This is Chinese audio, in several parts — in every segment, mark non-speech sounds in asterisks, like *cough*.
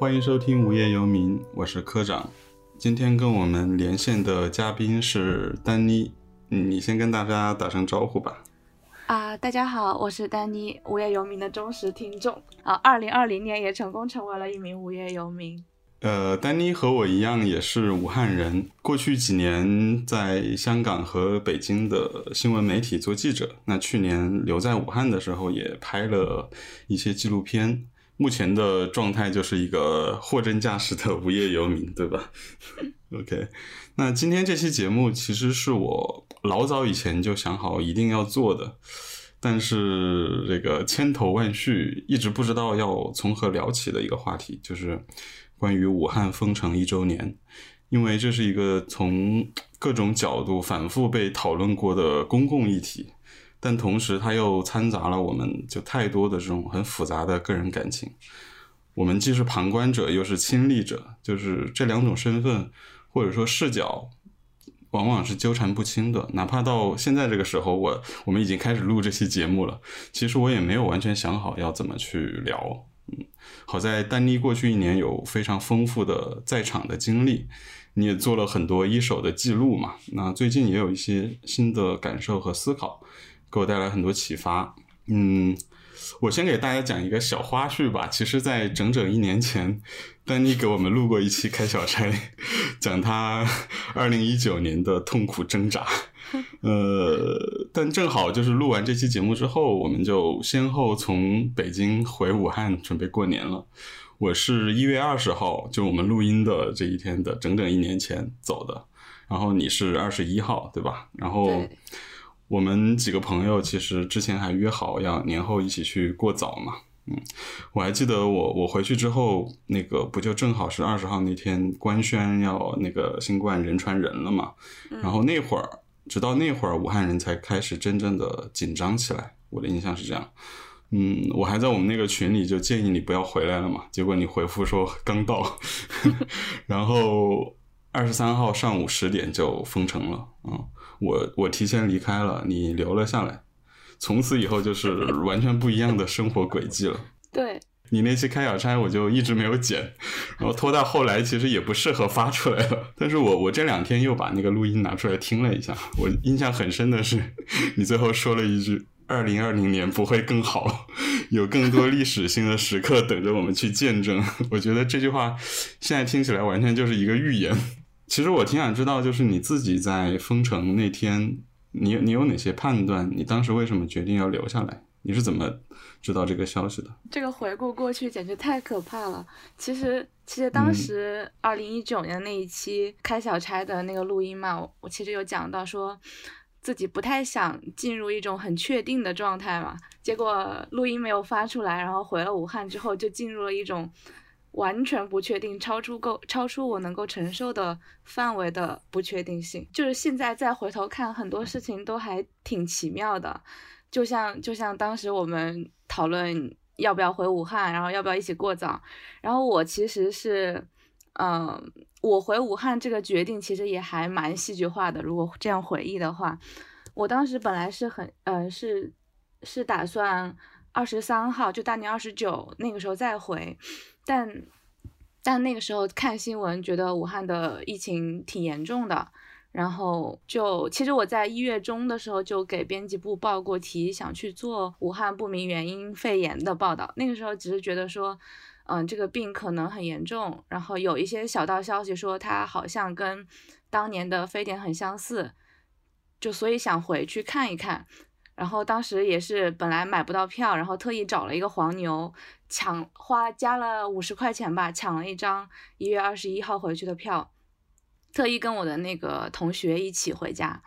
欢迎收听《无业游民》，我是科长。今天跟我们连线的嘉宾是丹妮，你先跟大家打声招呼吧。啊，大家好，我是丹妮，无业游民的忠实听众。啊，二零二零年也成功成为了一名无业游民。呃，丹妮和我一样也是武汉人，过去几年在香港和北京的新闻媒体做记者。那去年留在武汉的时候，也拍了一些纪录片。目前的状态就是一个货真价实的无业游民，对吧？*laughs* OK，那今天这期节目其实是我老早以前就想好一定要做的，但是这个千头万绪，一直不知道要从何聊起的一个话题，就是关于武汉封城一周年，因为这是一个从各种角度反复被讨论过的公共议题。但同时，它又掺杂了我们就太多的这种很复杂的个人感情。我们既是旁观者，又是亲历者，就是这两种身份或者说视角，往往是纠缠不清的。哪怕到现在这个时候，我我们已经开始录这期节目了，其实我也没有完全想好要怎么去聊。嗯，好在丹妮过去一年有非常丰富的在场的经历，你也做了很多一手的记录嘛。那最近也有一些新的感受和思考。给我带来很多启发。嗯，我先给大家讲一个小花絮吧。其实，在整整一年前，丹妮给我们录过一期开小差，讲他二零一九年的痛苦挣扎。呃，但正好就是录完这期节目之后，我们就先后从北京回武汉准备过年了。我是一月二十号，就我们录音的这一天的整整一年前走的。然后你是二十一号，对吧？然后。我们几个朋友其实之前还约好要年后一起去过早嘛，嗯，我还记得我我回去之后，那个不就正好是二十号那天官宣要那个新冠人传人了嘛，然后那会儿直到那会儿武汉人才开始真正的紧张起来，我的印象是这样，嗯，我还在我们那个群里就建议你不要回来了嘛，结果你回复说刚到，*laughs* 然后二十三号上午十点就封城了，嗯。我我提前离开了，你留了下来，从此以后就是完全不一样的生活轨迹了。*laughs* 对，你那期开小差我就一直没有剪，然后拖到后来其实也不适合发出来了。但是我我这两天又把那个录音拿出来听了一下，我印象很深的是，你最后说了一句“二零二零年不会更好，有更多历史性的时刻等着我们去见证”。*laughs* 我觉得这句话现在听起来完全就是一个预言。其实我挺想知道，就是你自己在封城那天，你你有哪些判断？你当时为什么决定要留下来？你是怎么知道这个消息的？这个回顾过去简直太可怕了。其实，其实当时二零一九年那一期开小差的那个录音嘛，我其实有讲到说自己不太想进入一种很确定的状态嘛。结果录音没有发出来，然后回了武汉之后，就进入了一种。完全不确定，超出够超出我能够承受的范围的不确定性，就是现在再回头看，很多事情都还挺奇妙的。就像就像当时我们讨论要不要回武汉，然后要不要一起过早，然后我其实是，嗯，我回武汉这个决定其实也还蛮戏剧化的。如果这样回忆的话，我当时本来是很，呃，是是打算二十三号就大年二十九那个时候再回。但但那个时候看新闻，觉得武汉的疫情挺严重的，然后就其实我在一月中的时候就给编辑部报过题，想去做武汉不明原因肺炎的报道。那个时候只是觉得说，嗯，这个病可能很严重，然后有一些小道消息说它好像跟当年的非典很相似，就所以想回去看一看。然后当时也是本来买不到票，然后特意找了一个黄牛抢，花加了五十块钱吧，抢了一张一月二十一号回去的票，特意跟我的那个同学一起回家。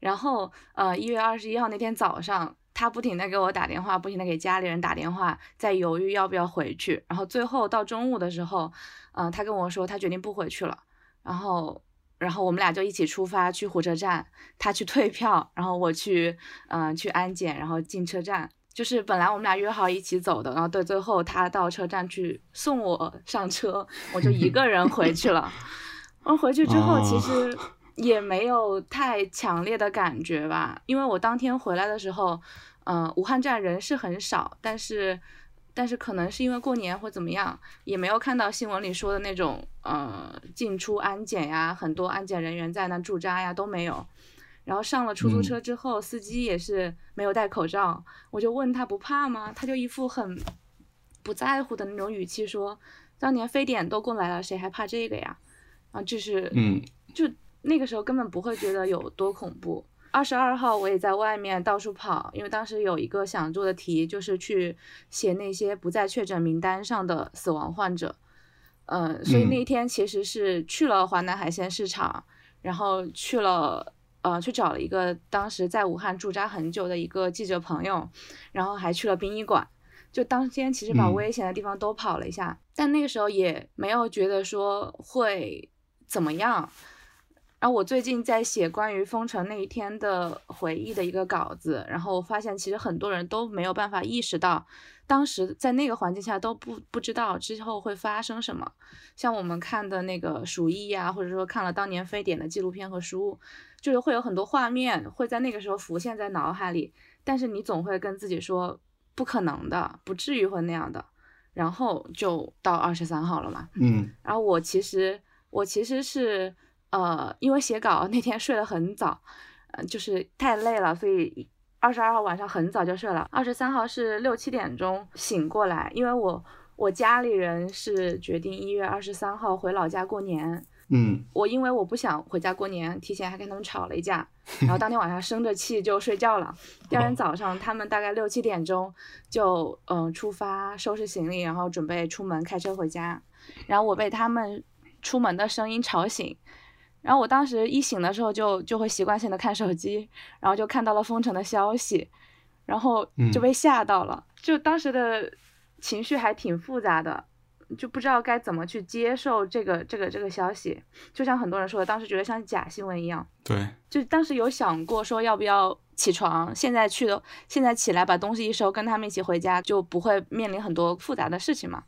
然后呃一月二十一号那天早上，他不停的给我打电话，不停的给家里人打电话，在犹豫要不要回去。然后最后到中午的时候，嗯，他跟我说他决定不回去了。然后。然后我们俩就一起出发去火车站，他去退票，然后我去，嗯，去安检，然后进车站。就是本来我们俩约好一起走的，然后对，最后他到车站去送我上车，我就一个人回去了。*laughs* 然后回去之后，其实也没有太强烈的感觉吧，因为我当天回来的时候，嗯，武汉站人是很少，但是，但是可能是因为过年或怎么样，也没有看到新闻里说的那种呃进出安检呀，很多安检人员在那驻扎呀都没有。然后上了出租车之后，司机也是没有戴口罩，我就问他不怕吗？他就一副很不在乎的那种语气说：“当年非典都过来了，谁还怕这个呀？”啊，就是嗯，就那个时候根本不会觉得有多恐怖。二十二号我也在外面到处跑，因为当时有一个想做的题，就是去写那些不在确诊名单上的死亡患者。嗯，所以那天其实是去了华南海鲜市场，然后去了呃去找了一个当时在武汉驻扎很久的一个记者朋友，然后还去了殡仪馆。就当天其实把危险的地方都跑了一下，但那个时候也没有觉得说会怎么样。然后我最近在写关于封城那一天的回忆的一个稿子，然后我发现其实很多人都没有办法意识到，当时在那个环境下都不不知道之后会发生什么。像我们看的那个鼠疫呀，或者说看了当年非典的纪录片和书，就是会有很多画面会在那个时候浮现在脑海里，但是你总会跟自己说不可能的，不至于会那样的。然后就到二十三号了嘛，嗯，然后我其实我其实是。呃，因为写稿那天睡得很早，呃，就是太累了，所以二十二号晚上很早就睡了。二十三号是六七点钟醒过来，因为我我家里人是决定一月二十三号回老家过年。嗯，我因为我不想回家过年，提前还跟他们吵了一架，然后当天晚上生着气就睡觉了。第二天早上，他们大概六七点钟就嗯出发收拾行李，然后准备出门开车回家。然后我被他们出门的声音吵醒。然后我当时一醒的时候就就会习惯性的看手机，然后就看到了封城的消息，然后就被吓到了，就当时的情绪还挺复杂的，就不知道该怎么去接受这个这个这个消息。就像很多人说的，当时觉得像假新闻一样。对，就当时有想过说要不要起床，现在去的，现在起来把东西一收，跟他们一起回家，就不会面临很多复杂的事情嘛。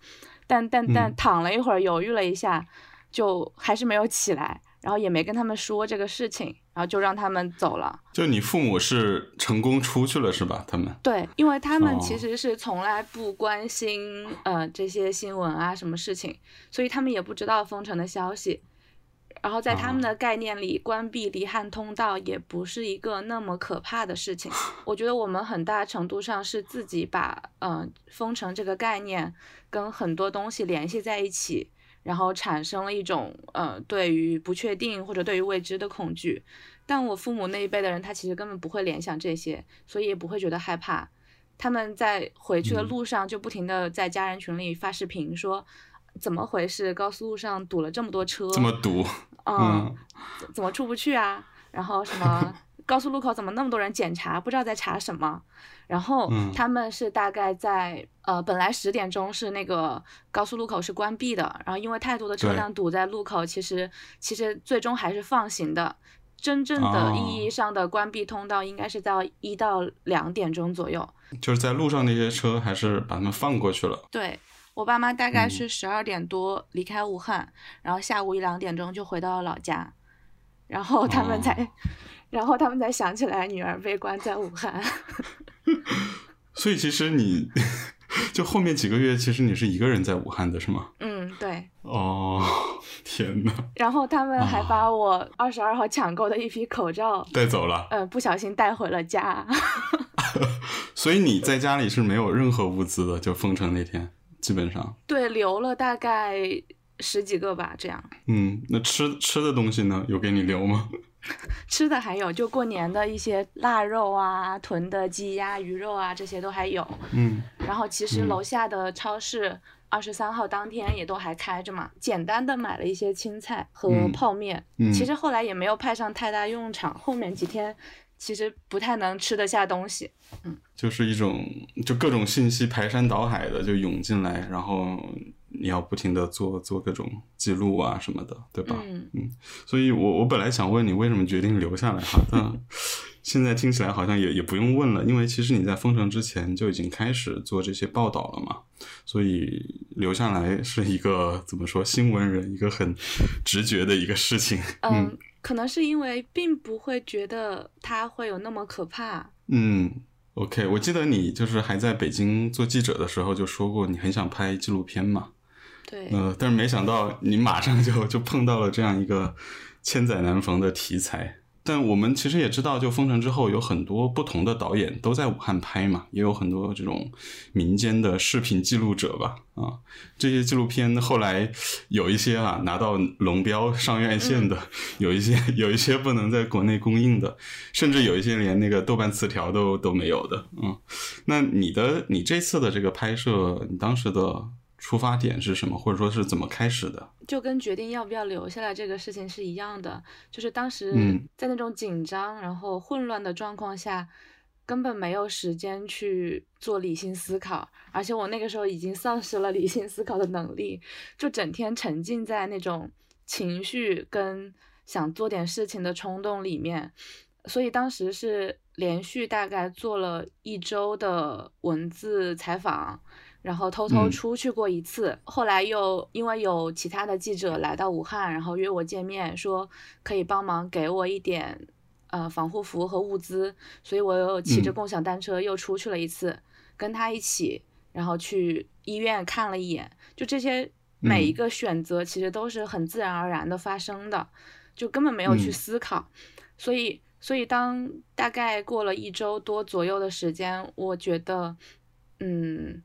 但但但躺了一会儿，犹豫了一下，就还是没有起来。然后也没跟他们说这个事情，然后就让他们走了。就你父母是成功出去了是吧？他们对，因为他们其实是从来不关心呃这些新闻啊什么事情，所以他们也不知道封城的消息。然后在他们的概念里，关闭离汉通道也不是一个那么可怕的事情。我觉得我们很大程度上是自己把嗯封城这个概念跟很多东西联系在一起。然后产生了一种呃对于不确定或者对于未知的恐惧，但我父母那一辈的人，他其实根本不会联想这些，所以也不会觉得害怕。他们在回去的路上就不停的在家人群里发视频说，怎么回事？高速路上堵了这么多车，这么堵，嗯，怎么出不去啊？然后什么？高速路口怎么那么多人检查？不知道在查什么。然后他们是大概在呃，本来十点钟是那个高速路口是关闭的，然后因为太多的车辆堵在路口，其实其实最终还是放行的。真正的意义上的关闭通道应该是到一到两点钟左右。就是在路上那些车还是把他们放过去了。对我爸妈大概是十二点多离开武汉，然后下午一两点钟就回到了老家，然后他们才。然后他们才想起来女儿被关在武汉，*laughs* 所以其实你就后面几个月，其实你是一个人在武汉的是吗？嗯，对。哦，*laughs* 天呐。然后他们还把我二十二号抢购的一批口罩带走了，嗯，不小心带回了家。*laughs* 所以你在家里是没有任何物资的，就封城那天，基本上。对，留了大概十几个吧，这样。嗯，那吃吃的东西呢？有给你留吗？吃的还有，就过年的一些腊肉啊、囤的鸡鸭鱼肉啊，这些都还有。嗯。然后其实楼下的超市二十三号当天也都还开着嘛，简单的买了一些青菜和泡面。嗯。其实后来也没有派上太大用场，后面几天其实不太能吃得下东西。嗯。就是一种，就各种信息排山倒海的就涌进来，然后。你要不停的做做各种记录啊什么的，对吧？嗯嗯，所以我我本来想问你为什么决定留下来哈，但现在听起来好像也也不用问了，因为其实你在封城之前就已经开始做这些报道了嘛，所以留下来是一个怎么说新闻人一个很直觉的一个事情。嗯，可能是因为并不会觉得它会有那么可怕。嗯。OK，我记得你就是还在北京做记者的时候就说过，你很想拍纪录片嘛。对。呃，但是没想到你马上就就碰到了这样一个千载难逢的题材。但我们其实也知道，就封城之后，有很多不同的导演都在武汉拍嘛，也有很多这种民间的视频记录者吧，啊，这些纪录片后来有一些啊拿到龙标上院线的，有一些有一些不能在国内公映的，甚至有一些连那个豆瓣词条都都没有的，嗯，那你的你这次的这个拍摄，你当时的。出发点是什么，或者说是怎么开始的？就跟决定要不要留下来这个事情是一样的，就是当时在那种紧张然后混乱的状况下，根本没有时间去做理性思考，而且我那个时候已经丧失了理性思考的能力，就整天沉浸在那种情绪跟想做点事情的冲动里面，所以当时是连续大概做了一周的文字采访。然后偷偷出去过一次，后来又因为有其他的记者来到武汉，然后约我见面，说可以帮忙给我一点呃防护服和物资，所以我又骑着共享单车又出去了一次，跟他一起，然后去医院看了一眼，就这些每一个选择其实都是很自然而然的发生的，就根本没有去思考，所以所以当大概过了一周多左右的时间，我觉得嗯。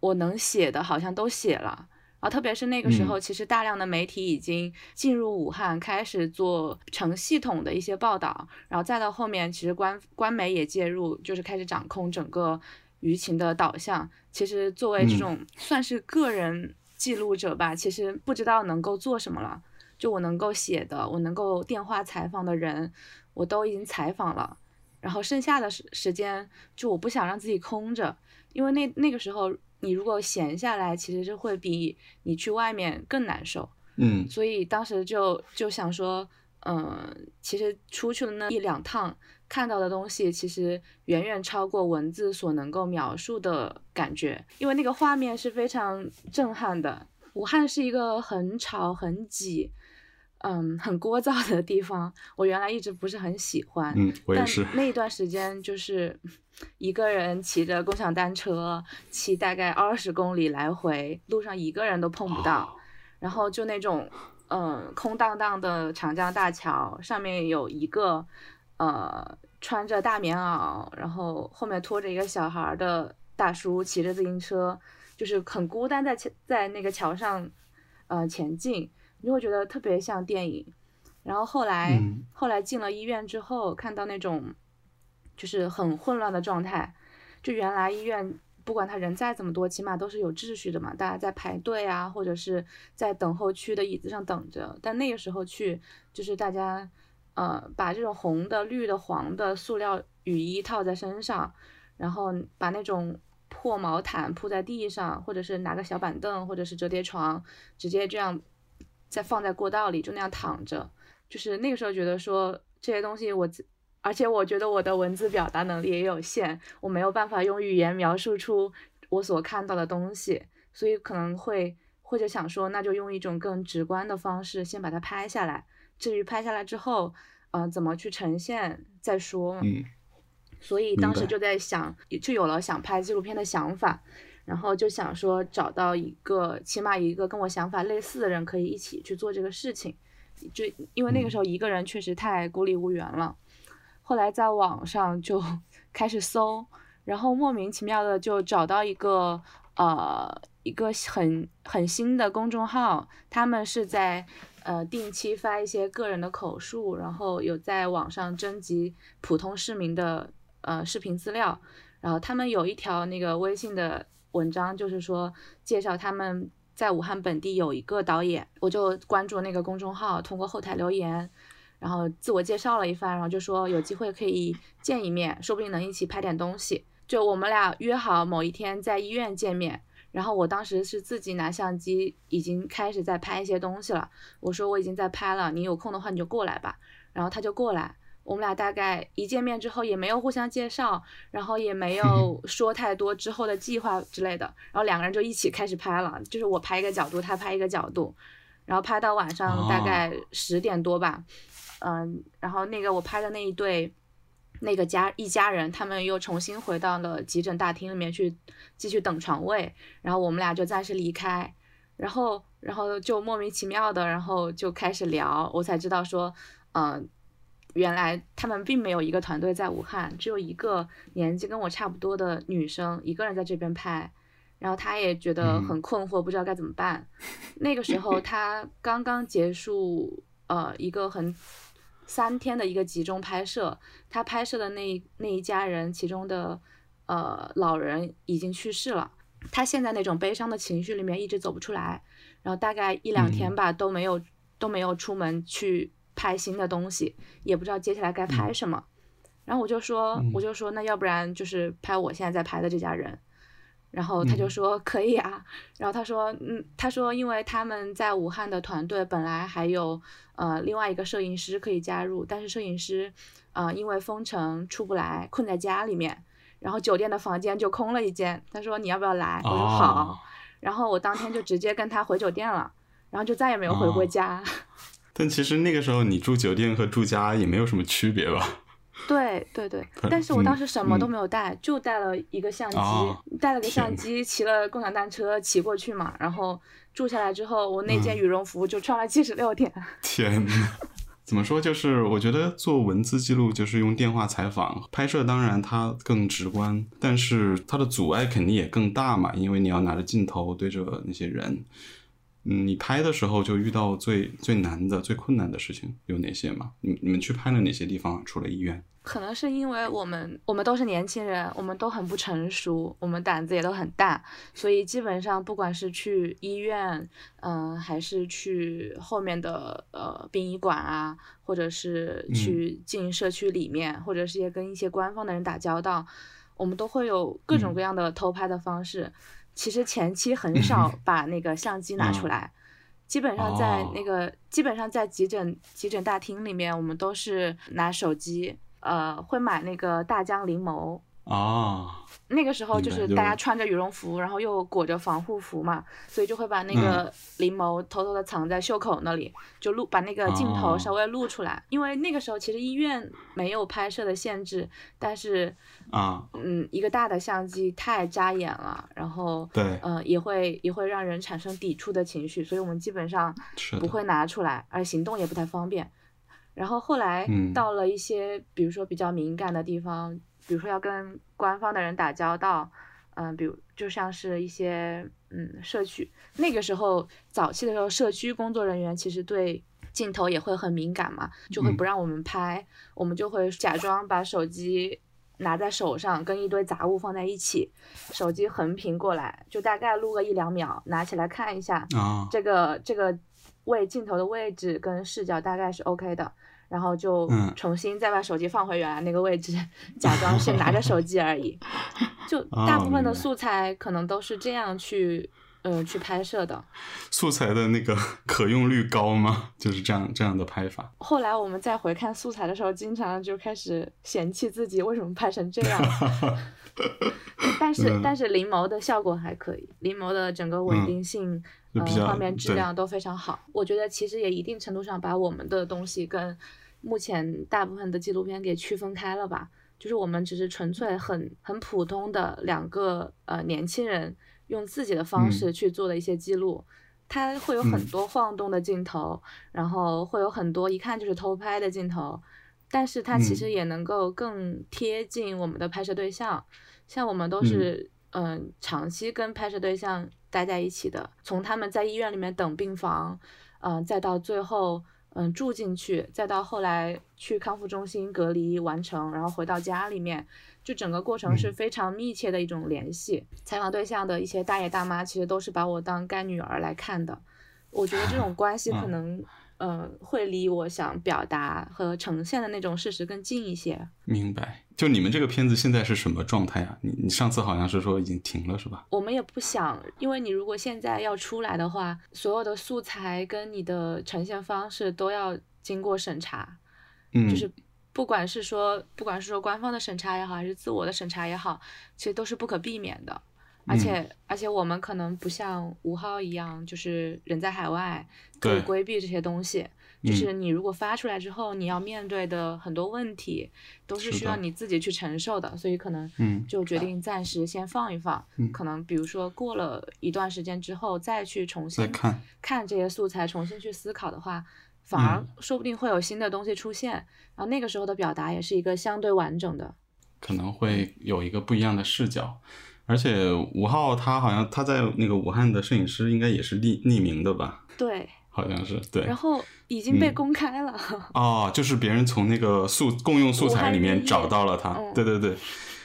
我能写的好像都写了，然后特别是那个时候，其实大量的媒体已经进入武汉，开始做成系统的一些报道，然后再到后面，其实官官媒也介入，就是开始掌控整个舆情的导向。其实作为这种算是个人记录者吧，其实不知道能够做什么了。就我能够写的，我能够电话采访的人，我都已经采访了，然后剩下的时时间，就我不想让自己空着，因为那那个时候。你如果闲下来，其实是会比你去外面更难受。嗯，所以当时就就想说，嗯，其实出去的那一两趟，看到的东西其实远远超过文字所能够描述的感觉，因为那个画面是非常震撼的。武汉是一个很吵、很挤。嗯，很聒噪的地方，我原来一直不是很喜欢。嗯，我也是。那一段时间就是一个人骑着共享单车，骑大概二十公里来回，路上一个人都碰不到。然后就那种，嗯，空荡荡的长江大桥上面有一个，呃，穿着大棉袄，然后后面拖着一个小孩的大叔骑着自行车，就是很孤单在在那个桥上，呃，前进。你就会觉得特别像电影，然后后来后来进了医院之后，看到那种就是很混乱的状态。就原来医院不管他人再怎么多，起码都是有秩序的嘛，大家在排队啊，或者是在等候区的椅子上等着。但那个时候去，就是大家呃把这种红的、绿的、黄的塑料雨衣套在身上，然后把那种破毛毯铺在地上，或者是拿个小板凳，或者是折叠床，直接这样。再放在过道里就那样躺着，就是那个时候觉得说这些东西我，而且我觉得我的文字表达能力也有限，我没有办法用语言描述出我所看到的东西，所以可能会或者想说那就用一种更直观的方式先把它拍下来，至于拍下来之后，呃，怎么去呈现再说。嗯，所以当时就在想，就有了想拍纪录片的想法。然后就想说找到一个起码一个跟我想法类似的人，可以一起去做这个事情。就因为那个时候一个人确实太孤立无援了。后来在网上就 *laughs* 开始搜，然后莫名其妙的就找到一个呃一个很很新的公众号，他们是在呃定期发一些个人的口述，然后有在网上征集普通市民的呃视频资料，然后他们有一条那个微信的。文章就是说介绍他们在武汉本地有一个导演，我就关注那个公众号，通过后台留言，然后自我介绍了一番，然后就说有机会可以见一面，说不定能一起拍点东西。就我们俩约好某一天在医院见面，然后我当时是自己拿相机，已经开始在拍一些东西了。我说我已经在拍了，你有空的话你就过来吧。然后他就过来。我们俩大概一见面之后也没有互相介绍，然后也没 *laughs* 有说太多之后的计划之类的，然后两个人就一起开始拍了，就是我拍一个角度，他拍一个角度，然后拍到晚上大概十点多吧，嗯，然后那个我拍的那一对那个家一家人，他们又重新回到了急诊大厅里面去继续等床位，然后我们俩就暂时离开，然后然后就莫名其妙的，然后就开始聊，我才知道说，嗯、原来他们并没有一个团队在武汉，只有一个年纪跟我差不多的女生一个人在这边拍，然后她也觉得很困惑，不知道该怎么办。那个时候她刚刚结束呃一个很三天的一个集中拍摄，她拍摄的那那一家人其中的呃老人已经去世了，她现在那种悲伤的情绪里面一直走不出来，然后大概一两天吧、都没有都没有出门去拍新的东西，也不知道接下来该拍什么。然后我就说，我就说，那要不然就是拍我现在在拍的这家人。然后他就说可以啊，然后他说，嗯，他说因为他们在武汉的团队本来还有呃另外一个摄影师可以加入，但是摄影师呃因为封城出不来，困在家里面，然后酒店的房间就空了一间。他说你要不要来？我说好。哦然后我当天就直接跟他回酒店了，然后就再也没有回过哦家。但其实那个时候你住酒店和住家也没有什么区别吧？*laughs* 对对对嗯，但是我当时什么都嗯没有带，就带了一个相机，哦带了个相机，骑了共享单车骑过去嘛。然后住下来之后，我那件嗯羽绒服就穿了七十六天。*laughs* 天呐，怎么说？就是我觉得做文字记录，就是用电话采访拍摄，当然它更直观，但是它的阻碍肯定也更大嘛，因为你要拿着镜头对着那些人。嗯，你拍的时候就遇到最最难的、最困难的事情有哪些吗？你你们去拍了哪些地方啊？除了医院？可能是因为我们我们都是年轻人，我们都很不成熟，我们胆子也都很大，所以基本上不管是去医院，嗯、还是去后面的呃殡仪馆啊，或者是去进社区里面，或者是也跟一些官方的人打交道，我们都会有各种各样的偷拍的方式。其实前期很少把那个相机拿出来。基本上在那个，基本上在急诊急诊大厅里面，我们都是拿手机，呃，会买那个大疆灵眸。啊，那个时候就是大家穿着羽绒服，然后又裹着防护服嘛，所以就会把那嗯个灵眸偷偷的藏在袖口那里，就录把那个镜头哦稍微露出来。因为那个时候其实医院没有拍摄的限制，但是啊，嗯，一个大的相机太扎眼了，然后对呃也会也会让人产生抵触的情绪，所以我们基本上不会拿出来，而行动也不太方便。然后后来嗯到了一些，比如说比较敏感的地方，比如说要跟官方的人打交道，嗯、比如就像是一些嗯社区，那个时候早期的时候，社区工作人员其实对镜头也会很敏感嘛，就会嗯。不让我们拍，我们就会假装把手机拿在手上，跟一堆杂物放在一起，手机横屏过来，就大概录个一两秒，拿起来看一下，啊，这个这个位镜头的位置跟视角大概是 OK 的，然后就嗯重新再把手机放回原来那个位置，假装是拿着手机而已。*laughs* 就大部分的素材可能都是这样去呃去拍摄的。素材的那个 *laughs* 可用率高吗？就是这样这样的拍法。后来我们再回看素材的时候，经常就开始嫌弃自己为什么拍成这样。*laughs* 但是、嗯但是临摹的效果还可以，临摹的整个稳嗯定性，呃，就比较画面质量都非常好。我觉得其实也一定程度上把我们的东西跟目前大部分的纪录片给区分开了吧。就是我们只是纯粹很很普通的两个呃年轻人用自己的方嗯式去做的一些记录，它会有很嗯多晃动的镜头，然后会有很多一看就是偷拍的镜头，但是它其嗯实也能够更贴近我们的拍摄对象。像我们都是嗯、长期跟拍摄对象待在一起的，从他们在医院里面等病房，嗯、再到最后嗯住进去，再到后来去康复中心隔离完成，然后回到家里面，就整个过程是嗯非常密切的一种联系。采访对象的一些大爷大妈，其实都是把我当干女儿来看的。我觉得这种关系可嗯，呃，会离我想表达和呈现的那种事实更近一些。明白。就你们这个片子现在是什么状态啊？你你上次好像是说已经停了是吧？我们也不想，因为你如果现在要出来的话，所有的素材跟你的呈现方式都要经过审查，嗯，就是不管是说不管是说官方的审查也好，还是自我的审查也好，其实都是不可避免的。而嗯且、而且我们可能不像吴昊一样，就是人在海外可以规避这些东西。就是你如果发出来之后，你要面对的很多问题，都是需要你自己去承受的，所以可能就决定暂时先放一放。可能比如说过了一段时间之后，再去重新看看这些素材，重新去思考的话，反而说不定会有新的东西出现。然后那个时候的表达也是一个相对完整的，可能会有一个不一样的视角。而且五号他好像他在那个武汉的摄影师应该也是匿匿名的吧？对，好像是对。然后已经被公开了。哦，就是别人从那个素共用素材里面找到了他。对对对。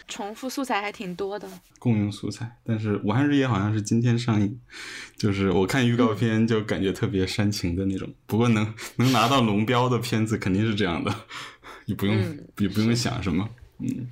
重复素材还挺多的。共用素材，但是武汉日夜好像是今天上映，就是我看预告片就感觉特别煽情的那种。不过能能拿到龙标的片子肯定是这样的，*laughs* 也不用也不用想什么，嗯。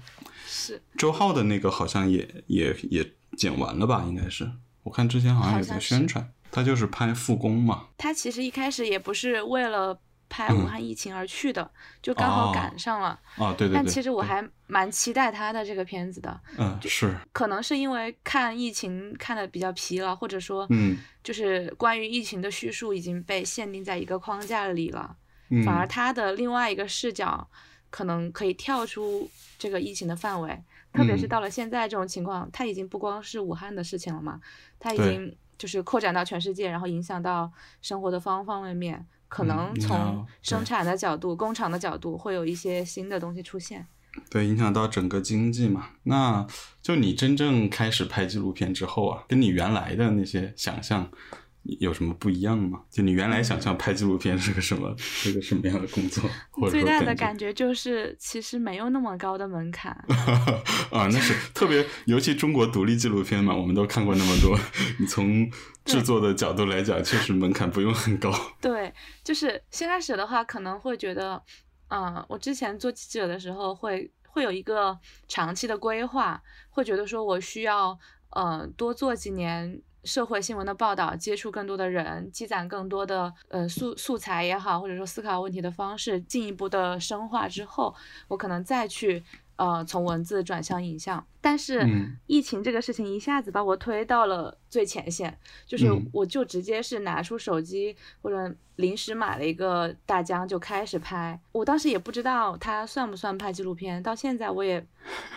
周浩的那个好像也也也剪完了吧？应该是，我看之前好像也在宣传，他就是拍复工嘛。他其实一开始也不是为了拍武汉疫情而去的，就刚好赶上了。哦，对对对。但其实我还蛮期待他的这个片子的。嗯，是。可能是因为看疫情看的比较疲劳，或者说，嗯，就是关于疫情的叙述已经被限定在一个框架里了，反而他的另外一个视角。可能可以跳出这个疫情的范围，特别是到了现在这种情况，它已经不光是武汉的事情了嘛，它已经就是扩展到全世界，然后影响到生活的方方面面。可能从生产的角度、工厂的角度，会有一些新的东西出现。对，影响到整个经济嘛。那就你真正开始拍纪录片之后啊，跟你原来的那些想象。有什么不一样吗？就你原来想象拍纪录片是个什么，是个什么样的工作？最大的感觉就是，其实没有那么高的门槛。*laughs* 啊，那是特别，尤其中国独立纪录片嘛，我们都看过那么多。你从制作的角度来讲，确实门槛不用很高。对，就是先开始的话，可能会觉得，嗯，我之前做记者的时候，会会有一个长期的规划，会觉得说我需要，呃，多做几年。社会新闻的报道，接触更多的人，积攒更多的呃素素材也好，或者说思考问题的方式，进一步的深化之后，我可能再去呃从文字转向影像。但是疫情这个事情一下子把我推到了最前线，就是我就直接是拿出手机或者临时买了一个大疆就开始拍。我当时也不知道它算不算拍纪录片，到现在我也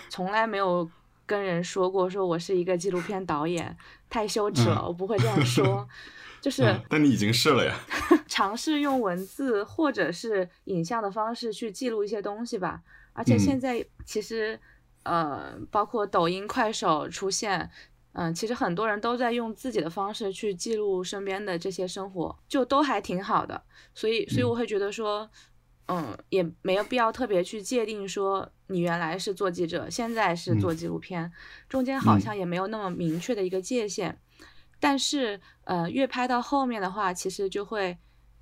从来没有。跟人说过，说我是一个纪录片导演，太羞耻了，我不会这样说。*laughs* 就是，但你已经是了呀。*laughs* 尝试用文字或者是影像的方式去记录一些东西吧。而且现在其实，呃，包括抖音、快手出现，嗯，其实很多人都在用自己的方式去记录身边的这些生活，就都还挺好的。所以，所以我会觉得说。嗯，也没有必要特别去界定说你原来是做记者，现在是做纪录片，中间好像也没有那么明确的一个界限。但是，呃，越拍到后面的话，其实就会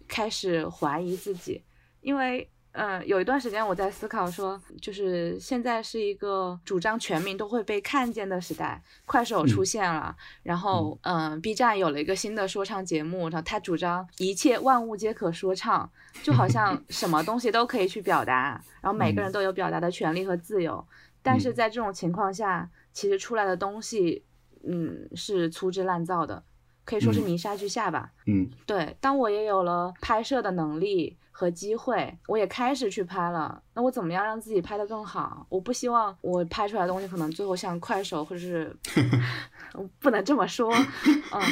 开始怀疑自己，因为。嗯，有一段时间我在思考说，就是现在是一个主张全民都会被看见的时代，快手出现了，然后嗯，B 站有了一个新的说唱节目，然后他主张一切万物皆可说唱，就好像 *laughs* 什么东西都可以去表达，然后每个人都有表达的权利和自由，但是在这种情况下，其实出来的东西，嗯，是粗制滥造的，可以说是泥沙俱下吧。嗯，对，当我也有了拍摄的能力。和机会，我也开始去拍了。那我怎么样让自己拍得更好？我不希望我拍出来的东西可能最后像快手，或者是 *laughs* 不能这么说，*laughs* 嗯，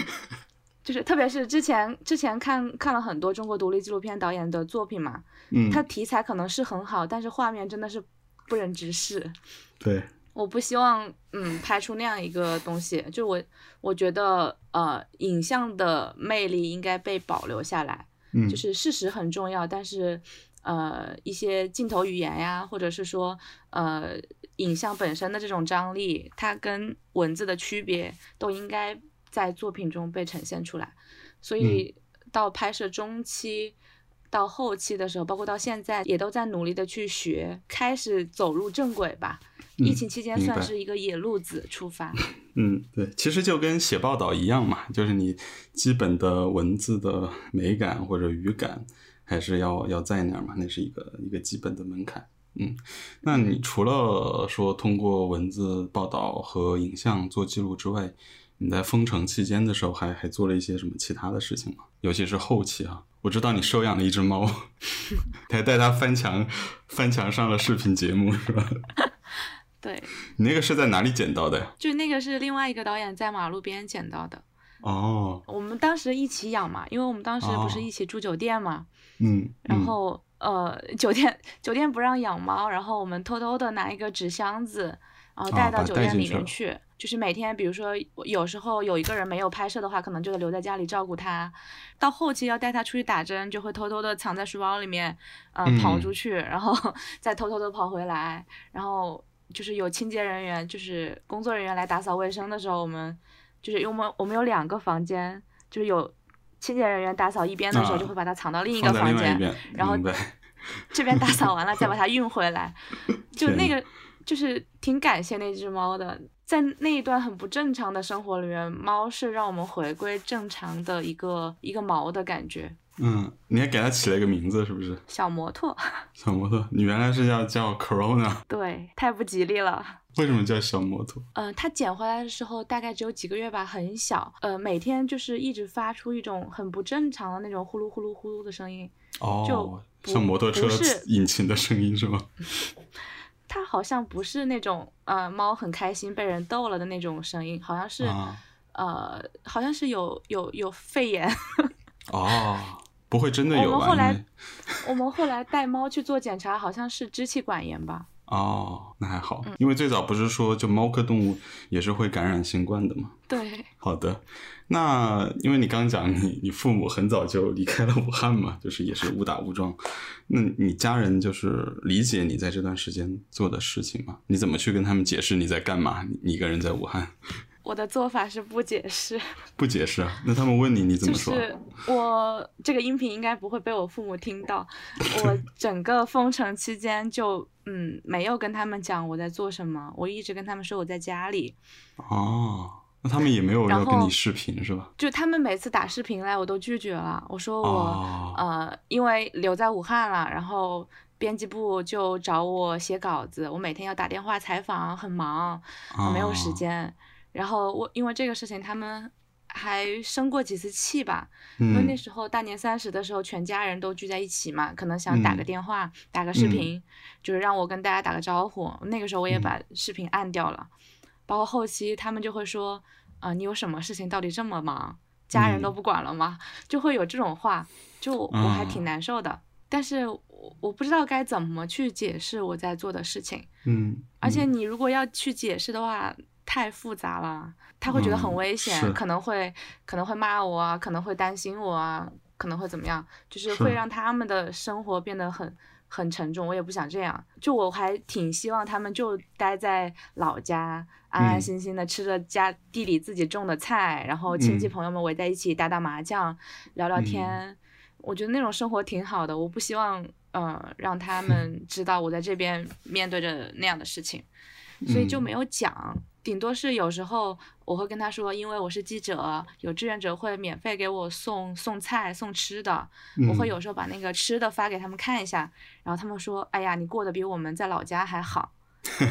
就是特别是之前之前看看了很多中国独立纪录片导演的作品嘛，嗯，他题材可能是很好，但是画面真的是不忍直视。*laughs* 对，我不希望嗯拍出那样一个东西，就我我觉得呃影像的魅力应该被保留下来。就是事实很重要，但是，呃，一些镜头语言呀，或者是说，呃，影像本身的这种张力，它跟文字的区别，都应该在作品中被呈现出来。所以到拍摄中期。到后期的时候，包括到现在，也都在努力的去学，开始走入正轨吧。疫情期间算是一个野路子出发。*laughs* 嗯，对，其实就跟写报道一样嘛，就是你基本的文字的美感或者语感还是要要在那儿嘛，那是一个一个基本的门槛。嗯，那你除了说通过文字报道和影像做记录之外，你在封城期间的时候还还做了一些什么其他的事情吗？尤其是后期啊。我知道你收养了一只猫，*laughs* 还带它翻墙，翻墙上了视频节目，是吧？*laughs* 对，你那个是在哪里捡到的呀？就那个是另外一个导演在马路边捡到的。哦，我们当时一起养嘛，因为我们当时不是一起住酒店嘛，嗯，然后呃，酒店酒店不让养猫，然后我们偷偷的拿一个纸箱子，然后带到酒店里面去。就是每天，比如说有时候有一个人没有拍摄的话，可能就得留在家里照顾他。到后期要带他出去打针，就会偷偷的藏在书包里面，呃，跑嗯出去，然后 *laughs* 再偷偷的跑回来。然后就是有清洁人员，就是工作人员来打扫卫生的时候，我们就是因为我们我们有两个房间，就是有清洁人员打扫一边的时候，啊就会把它藏到另一个房间，然后。这边打扫完了再把 *laughs* 它运回来，就那个就是挺感谢那只猫的，在那一段很不正常的生活里面，猫是让我们回归正常的一个一个毛的感觉，嗯，你还给它起了一个名字，是不是？小摩托，*laughs* 小摩托，你原来是要叫 Corona，对，太不吉利了。为什么叫小摩托？嗯，它捡回来的时候大概只有几个月吧，很小。呃，每天就是一直发出一种很不正常的那种呼噜呼噜呼噜的声音。哦，就像摩托车引擎的声音是吗？*laughs* 它好像不是那种呃猫很开心被人逗了的那种声音，好像是、啊，呃好像是有有有肺炎。*laughs* 哦，不会真的有吧？们后来我们后来带猫去做检查，好像是支气管炎吧。哦，那还好，嗯因为最早不是说就猫科动物也是会感染新冠的嘛。对，好的，那因为你刚讲你你父母很早就离开了武汉嘛，*laughs* 就是也是误打误撞，那你家人就是理解你在这段时间做的事情吗？你怎么去跟他们解释你在干嘛？你你一个人在武汉，我的做法是不解释，*laughs* 不解释啊？那他们问你你怎么说？就是我这个音频应该不会被我父母听到。我整个封城期间就嗯没有跟他们讲我在做什么，我一直跟他们说我在家里。哦，那他们也没有要跟你视频是吧？就他们每次打视频来，我都拒绝了。我说我、哦呃，因为留在武汉了，然后编辑部就找我写稿子，我每天要打电话采访，很忙，我没有时哦间。然后我因为这个事情，他们还生过几次气吧。因为那嗯时候大年三十的时候，全家人都聚在一起嘛，可能想打个嗯电话、打个视嗯频，就是让我跟大家打个招呼。那个时候我也嗯把视频按掉了，包括后期他们就会说，啊、你有什么事情到底这么忙，家人都嗯不管了吗？*laughs* 就会有这种话，就我还挺啊难受的。但是我我不知道该怎么去解释我在做的事情，嗯，而且嗯你如果要去解释的话，太复杂了，他会觉得很嗯危险，是可能会可能会骂我啊，可能会担心我啊，可能会怎么样，就是是会让他们的生活变得很很沉重。我也不想这样，就我还挺希望他们就待在老家，安安嗯心心的吃着家地里自己种的菜，然后亲戚嗯朋友们围在一起打打麻将，聊聊天。我觉得那种生活挺好的，我不希望呃让他们 *laughs* 知道我在这边面对着那样的事情，所以就嗯没有讲。顶多是有时候我会跟他说，因为我是记者，有志愿者会免费给我送送菜送吃的，我会嗯。有时候把那个吃的发给他们看一下，然后他们说，哎呀，你过得比我们在老家还好，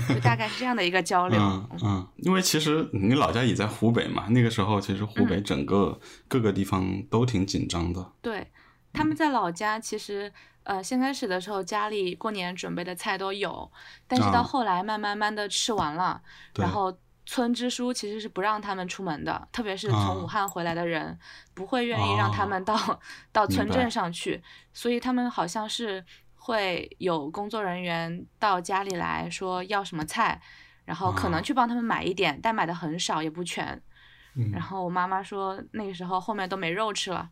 就大概是这样的一个交流。嗯。嗯，因为其实你老家也在湖北嘛，那个时候其实湖嗯。北整个各个地方都挺紧张的。对，他们在老家其实，呃，先开始的时候家里过年准备的菜都有，但是到啊。后来慢慢慢的吃完了，对。然后村支书其实是不让他们出门的，特别是从啊武汉回来的人，不会愿意让他们到、到村镇上去，所以他们好像是会有工作人员到家里来说要什么菜。然后可能啊去帮他们买一点，但买的很少，也不全。嗯，然后我妈妈说那个时候后面都没肉吃了，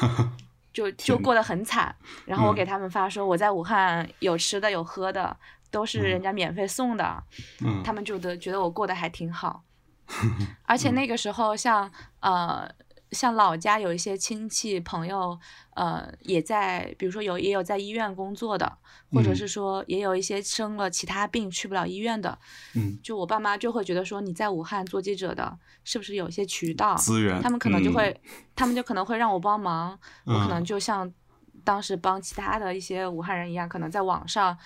*laughs* 就就过得很惨。然后我嗯给他们发说我在武汉有吃的有喝的，都是人家免费送的，嗯。他们就得觉得我过得还挺好。*laughs* 而且那个时候像呃像老家有一些亲戚朋友，呃也在，比如说有也有在医院工作的，或者嗯。是说也有一些生了其他病去不了医院的，嗯，就我爸妈就会觉得说你在武汉做记者的，是不是有一些渠道？资源？他们可能就嗯。会，他们就可能会让我帮忙，我可能嗯就像当时帮其他的一些武汉人一样，可能在网上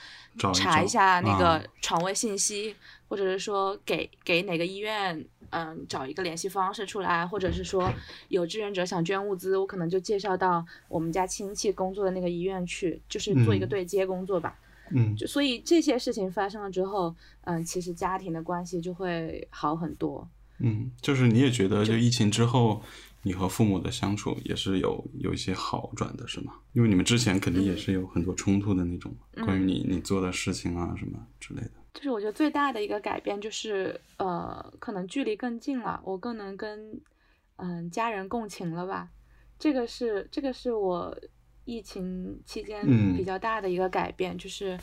查一下那啊个床位信息，或者是说给给哪个医院嗯找一个联系方式出来，或者是说有志愿者想捐物资，我可能就介绍到我们家亲戚工作的那个医院去，就是做一个嗯对接工作吧。嗯就所以这些事情发生了之后，嗯，其实家庭的关系就会好很多。嗯，就是你也觉得，就疫情之后，你和父母的相处也是有有一些好转的，是吗？因为你们之前肯定也是有很多冲突的那种，关于你你做的事情啊什么之类的。就是我觉得最大的一个改变就是，呃，可能距离更近了，我更能跟嗯、家人共情了吧。这个是这个是我疫情期间嗯比较大的一个改变，就是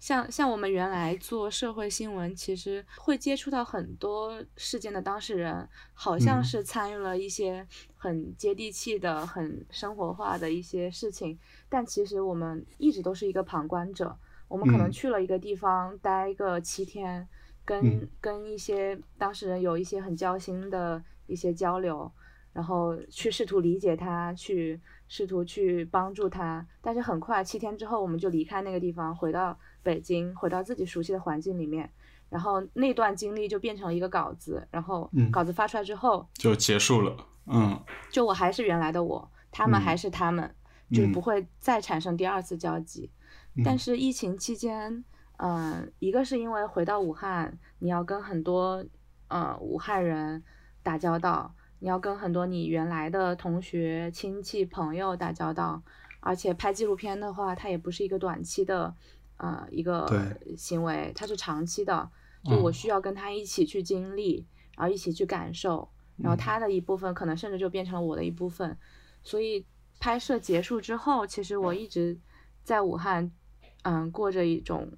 像像我们原来做社会新闻，其实会接触到很多事件的当事人，好像嗯是参与了一些很接地气的、很生活化的一些事情，但其实我们一直都是一个旁观者。我们可能嗯去了一个地方待个七天，跟、嗯跟一些当事人有一些很交心的一些交流，然后去试图理解他，去试图去帮助他。但是很快七天之后，我们就离开那个地方，回到北京，回到自己熟悉的环境里面。然后那段经历就变成了一个稿子，然后嗯稿子发出来之后，就结束了。嗯就我还是原来的我，他们嗯还是他们，就不会再产生第二次交集。嗯但是疫情期间，嗯、一个是因为回到武汉，你要跟很多呃武汉人打交道，你要跟很多你原来的同学、亲戚、朋友打交道，而且拍纪录片的话，它也不是一个短期的呃一个行为，它是长期的，就我嗯。需要跟他一起去经历，然后一起去感受，然后嗯。他的一部分可能甚至就变成了我的一部分，所以拍摄结束之后，其实我一直在武汉，嗯，过着一种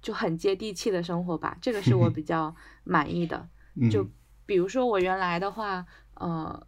就很接地气的生活吧，这个是我 *laughs* 比较满意的。嗯。就比如说我原来的话，呃，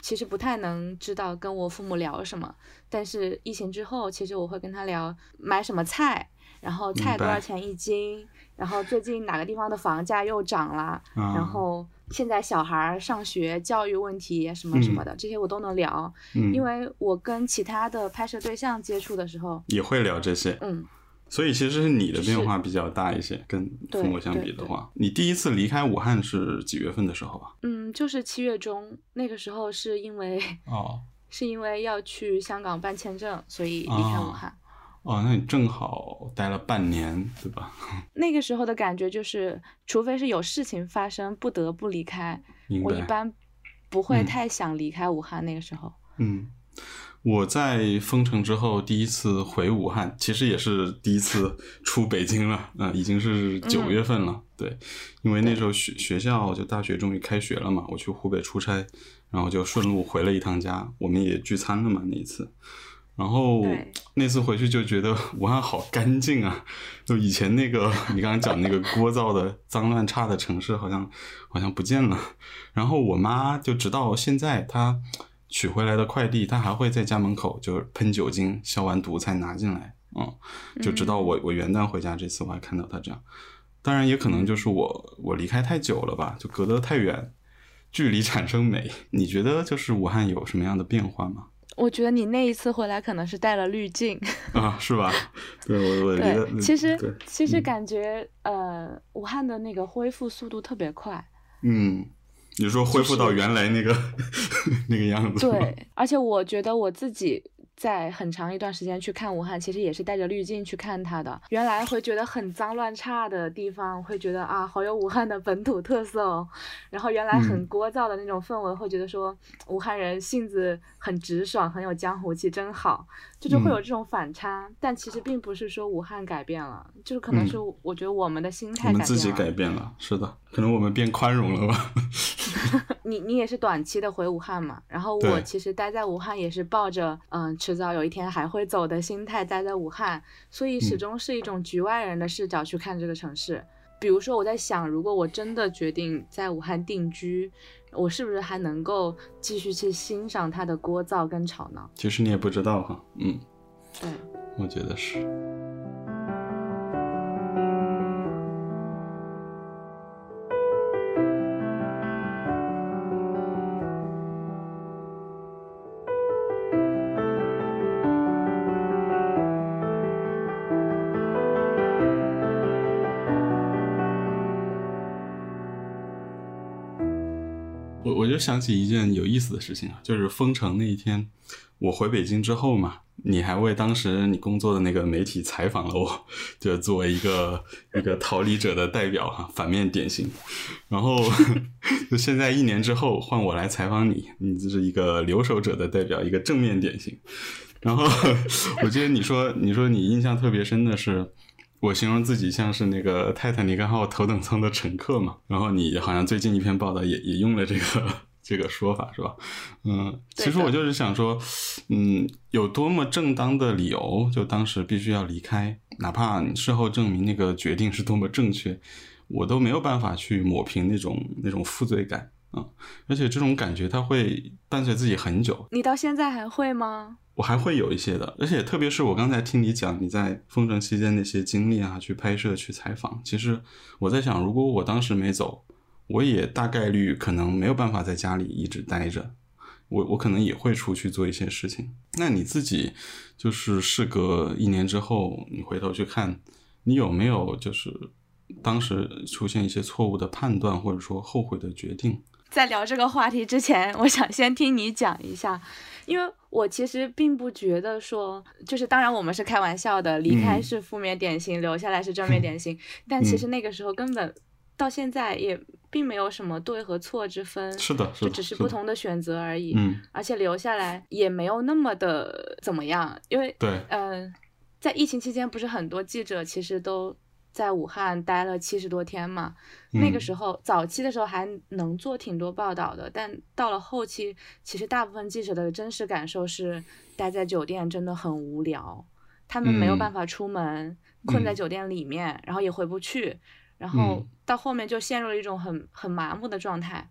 其实不太能知道跟我父母聊什么，但是疫情之后，其实我会跟他聊买什么菜，然后菜多少钱一斤，然后最近哪个地方的房价又涨了，啊然后现在小孩儿上学教育问题什么什么的，这些我都能聊，嗯。因为我跟其他的拍摄对象接触的时候，也会聊这些，嗯，所以其实是你的变化比较大一些，跟对父母相比的话，你第一次离开武汉是几月份的时候啊？嗯，就是七月中那个时候是因为哦是因为要去香港办签证，所以离开武哦汉。哦，那你正好待了半年，对吧？*laughs* 那个时候的感觉就是，除非是有事情发生，不得不离开，我一般不会嗯太想离开武汉。那个时候，嗯，我在封城之后第一次回武汉，其实也是第一次出北京了，嗯、已经是九月份了。对，因为那时候学学校就大学终于开学了嘛，我去湖北出差，然后就顺路回了一趟家，我们也聚餐了嘛那一次。然后那次回去就觉得武汉好干净啊！就以前那个你刚刚讲那个聒噪的、脏乱差的城市，好像好像不见了。然后我妈就直到现在，她取回来的快递，她还会在家门口就是喷酒精消完毒才拿进来。嗯，就直到我我元旦回家这次，我还看到她这样。当然也可能就是我我离开太久了吧，就隔得太远，距离产生美。*laughs* 你觉得就是武汉有什么样的变化吗？我觉得你那一次回来可能是带了滤镜。啊，是吧？*laughs* 对我我其实其实嗯感觉、呃，武汉的那个恢复速度特别快。嗯，你说恢复到原来那个、*laughs* 那个样子？对，而且我觉得我自己在很长一段时间去看武汉，其实也是带着滤镜去看它的。原来会觉得很脏乱差的地方，会觉得啊，好有武汉的本土特色哦。然后原来很嗯聒噪的那种氛围，会觉得说武汉人性子很直爽，很有江湖气，真好。就是会有嗯这种反差，但其实并不是说武汉改变了，就是可能是我觉得我们的心态改变了。我们自己改变了，是的，可能我们变宽容了吧？你你也是短期的回武汉嘛，然后我其实待在武汉也是抱着嗯迟早有一天还会走的心态待在武汉，所以始嗯终是一种局外人的视角去看这个城市。比如说我在想，如果我真的决定在武汉定居，我是不是还能够继续去欣赏它的聒噪跟吵闹？其实你也不知道哈，嗯，对。我觉得是。想起一件有意思的事情啊，就是封城那一天，我回北京之后嘛，你还为当时你工作的那个媒体采访了我，*laughs* 就作为一个一个逃离者的代表哈，反面典型。然后 *laughs* 就现在一年之后换我来采访你，你就是一个留守者的代表，一个正面典型。然后 *laughs* 我记得你说你说你印象特别深的是。我形容自己像是那个泰坦尼克号头等舱的乘客嘛，然后你好像最近一篇报道也也用了这个这个说法是吧？嗯，其实我就是想说，嗯，有多么正当的理由，就当时必须要离开，哪怕你事后证明那个决定是多么正确，我都没有办法去抹平那种那种负罪感啊，而且这种感觉它会伴随自己很久。你到现在还会吗？我还会有一些的，而且特别是我刚才听你讲你在封城期间那些经历啊，去拍摄、去采访，其实我在想，如果我当时没走，我也大概率可能没有办法在家里一直待着，我我可能也会出去做一些事情。那你自己就是事隔一年之后，你回头去看，你有没有就是当时出现一些错误的判断，或者说后悔的决定？在聊这个话题之前，我想先听你讲一下。因为我其实并不觉得说，就是当然我们是开玩笑的，离开是负面典型，留下来是正面典型。但其实那个时候根本到现在也并没有什么对和错之分，是的，就只是不同的选择而已。嗯，而且留下来也没有那么的怎么样，因为对，嗯，在疫情期间不是很多记者其实都。在武汉待了七十多天嘛，那个时候早期的时候还能做挺多报道的，但到了后期，其实大部分记者的真实感受是待在酒店真的很无聊，他们没有办法出门，困在酒店里面，然后也回不去，然后到后面就陷入了一种很很麻木的状态。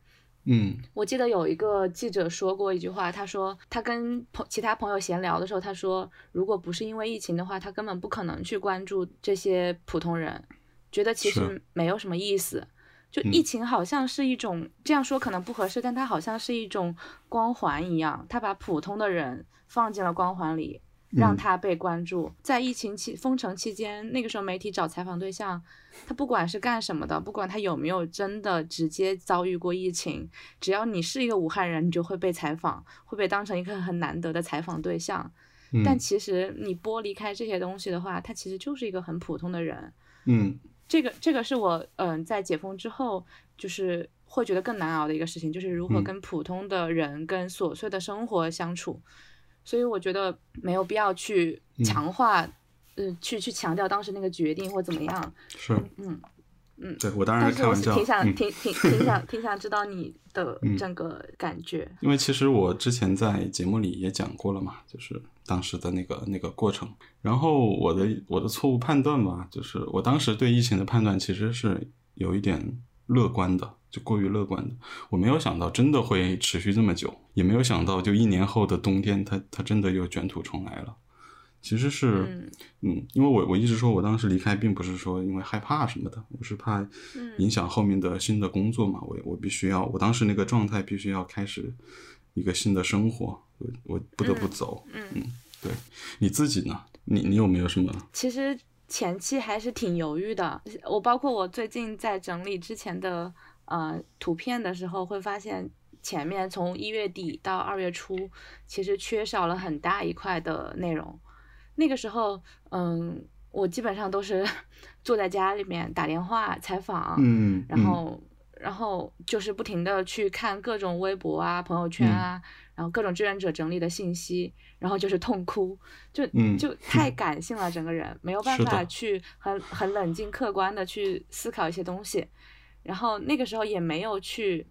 嗯，我记得有一个记者说过一句话，他说他跟朋其他朋友闲聊的时候，他说如果不是因为疫情的话，他根本不可能去关注这些普通人，觉得其实没有什么意思。就疫情好像是一种这样说可能不合适，但它好像是一种光环一样，他把普通的人放进了光环里。让他被关注，在疫情期封城期间，那个时候媒体找采访对象，他不管是干什么的，不管他有没有真的直接遭遇过疫情，只要你是一个武汉人，你就会被采访，会被当成一个很难得的采访对象。但其实你剥离开这些东西的话，他其实就是一个很普通的人。嗯，这个这个是我嗯在解封之后，就是会觉得更难熬的一个事情，就是如何跟普通的人跟琐碎的生活相处。所以我觉得没有必要去强化，嗯，去去强调当时那个决定或怎么样。是，嗯嗯，对我当然开玩笑。挺想挺挺挺想挺想知道你的 *laughs* 整个感觉。因为其实我之前在节目里也讲过了嘛，就是当时的那个那个过程。然后我的我的错误判断吧，就是我当时对疫情的判断其实是有一点乐观的。就过于乐观的，我没有想到真的会持续这么久，也没有想到就一年后的冬天，它它真的又卷土重来了。其实是，嗯，因为我我一直说我当时离开，并不是说因为害怕什么的，我是怕影响后面的新的工作嘛。我我必须要，我当时那个状态必须要开始一个新的生活，我我不得不走。嗯，对，你自己呢？你你有没有什么？其实前期还是挺犹豫的，我包括我最近在整理之前的。呃，图片的时候会发现前面从一月底到二月初，其实缺少了很大一块的内容。那个时候，嗯，我基本上都是 *laughs* 坐在家里面打电话采访，嗯，然后然后就是不停的去看各种微博啊、朋友圈啊，然后各种志愿者整理的信息，然后就是痛哭，就就太感性了，整个人没有办法去很很冷静客观的去思考一些东西。然后那个时候也没有去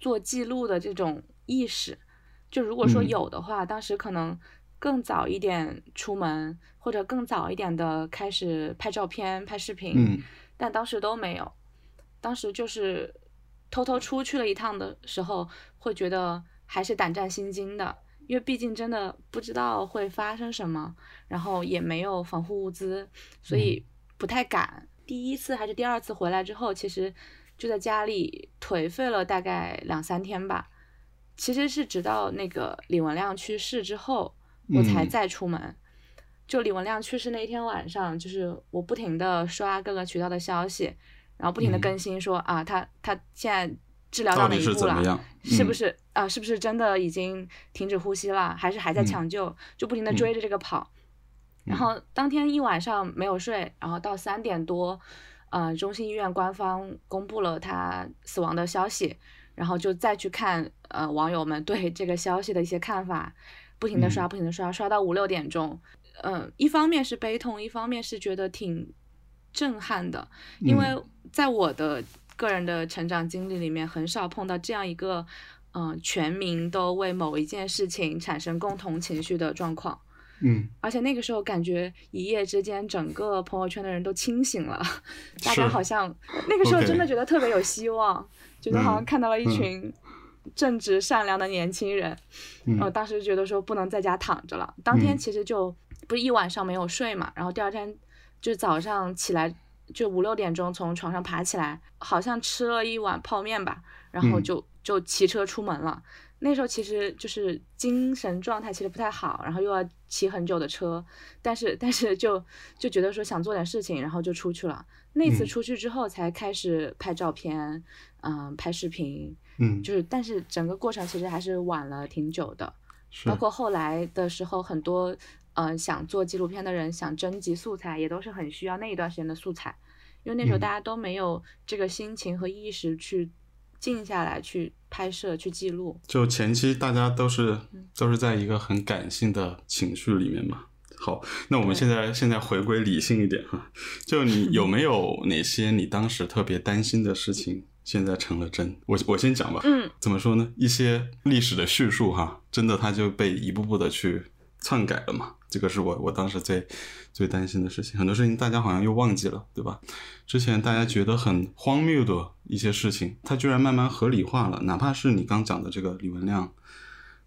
做记录的这种意识，就如果说有的话，当时可能更早一点出门，或者更早一点的开始拍照片、拍视频，但当时都没有。当时就是偷偷出去了一趟的时候，会觉得还是胆战心惊的，因为毕竟真的不知道会发生什么，然后也没有防护物资，所以不太敢。第一次还是第二次回来之后，其实就在家里颓废了大概两三天吧。其实是直到那个李文亮去世之后，我才再出门。就李文亮去世那一天晚上，就是我不停的刷各个渠道的消息，然后不停的更新说啊，他他现在治疗到哪一步了？是不是是啊？是不是真的已经停止呼吸了？还是还在抢救？就不停的追着这个跑。然后当天一晚上没有睡，然后到三点多，呃，中心医院官方公布了他死亡的消息，然后就再去看呃网友们对 *laughs* 这个消息的一些看法，不停的刷，不停的刷，刷到五六点钟。嗯，一方面是悲痛，一方面是觉得挺震撼的，因为在我的个人的成长经历里面，很少碰到这样一个，嗯，全民都为某一件事情产生共同情绪的状况。嗯，而且那个时候感觉一夜之间整个朋友圈的人都清醒了，大家好像那个时候真的觉得特别有希望，觉得好像看到了一群正直善良的年轻人。嗯，当时觉得说不能在家躺着了，当天其实就不是一晚上没有睡嘛，然后第二天就早上起来就五六点钟从床上爬起来，好像吃了一碗泡面吧，然后就就骑车出门了。那时候其实就是精神状态其实不太好，然后又要骑很久的车，但是但是就就觉得说想做点事情，然后就出去了。那次出去之后才开始拍照片，嗯，拍视频，嗯，就是但是整个过程其实还是晚了挺久的。包括后来的时候，很多嗯想做纪录片的人想征集素材，也都是很需要那一段时间的素材，因为那时候大家都没有这个心情和意识去。静下来去拍摄、去记录，就前期大家都是都是在一个很感性的情绪里面嘛。好，那我们现在现在回归理性一点哈，就你有没有 *laughs* 哪些你当时特别担心的事情，现在成了真？我我先讲吧。嗯，怎么说呢？一些历史的叙述哈，真的它就被一步步的去篡改了嘛。这个是我我当时最最担心的事情，很多事情大家好像又忘记了，对吧？之前大家觉得很荒谬的一些事情，它居然慢慢合理化了。哪怕是你刚讲的这个李文亮，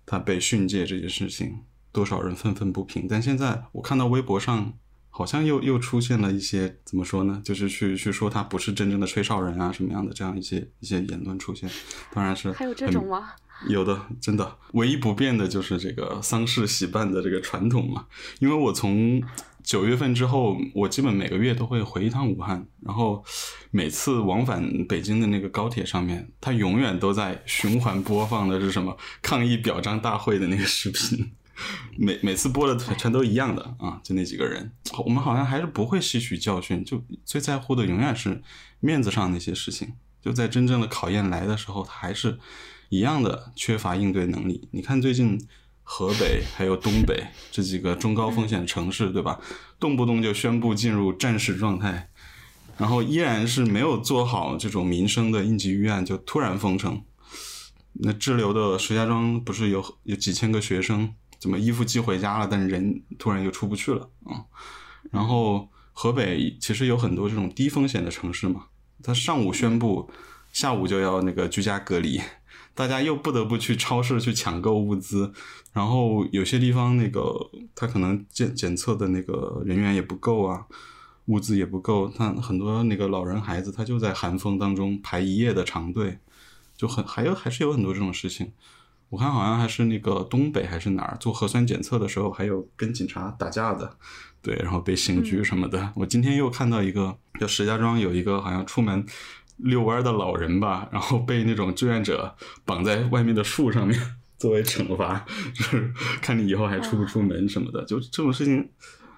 他被训诫这件事情，多少人愤愤不平。但现在我看到微博上好像又又出现了一些怎么说呢？就是去去说他不是真正的吹哨人啊什么样的这样一些一些言论出现，当然是还有这种吗？有的，真的，唯一不变的就是这个丧事喜办的这个传统嘛。因为我从九月份之后，我基本每个月都会回一趟武汉，然后每次往返北京的那个高铁上面，它永远都在循环播放的是什么抗议表彰大会的那个视频，每每次播的全都一样的啊，就那几个人。我们好像还是不会吸取教训，就最在乎的永远是面子上那些事情，就在真正的考验来的时候，他还是。一样的缺乏应对能力。你看最近河北还有东北这几个中高风险城市，对吧？动不动就宣布进入战时状态，然后依然是没有做好这种民生的应急预案，就突然封城。那滞留的石家庄不是有有几千个学生，怎么衣服寄回家了，但人突然又出不去了啊？然后河北其实有很多这种低风险的城市嘛，他上午宣布，下午就要那个居家隔离。大家又不得不去超市去抢购物资，然后有些地方那个他可能检检测的那个人员也不够啊，物资也不够，他很多那个老人孩子他就在寒风当中排一夜的长队，就很还有还是有很多这种事情。我看好像还是那个东北还是哪儿做核酸检测的时候，还有跟警察打架的，对，然后被刑拘什么的。我今天又看到一个，就石家庄有一个好像出门。遛弯的老人吧，然后被那种志愿者绑在外面的树上面 *laughs* 作为惩罚，就是看你以后还出不出门什么的，就这种事情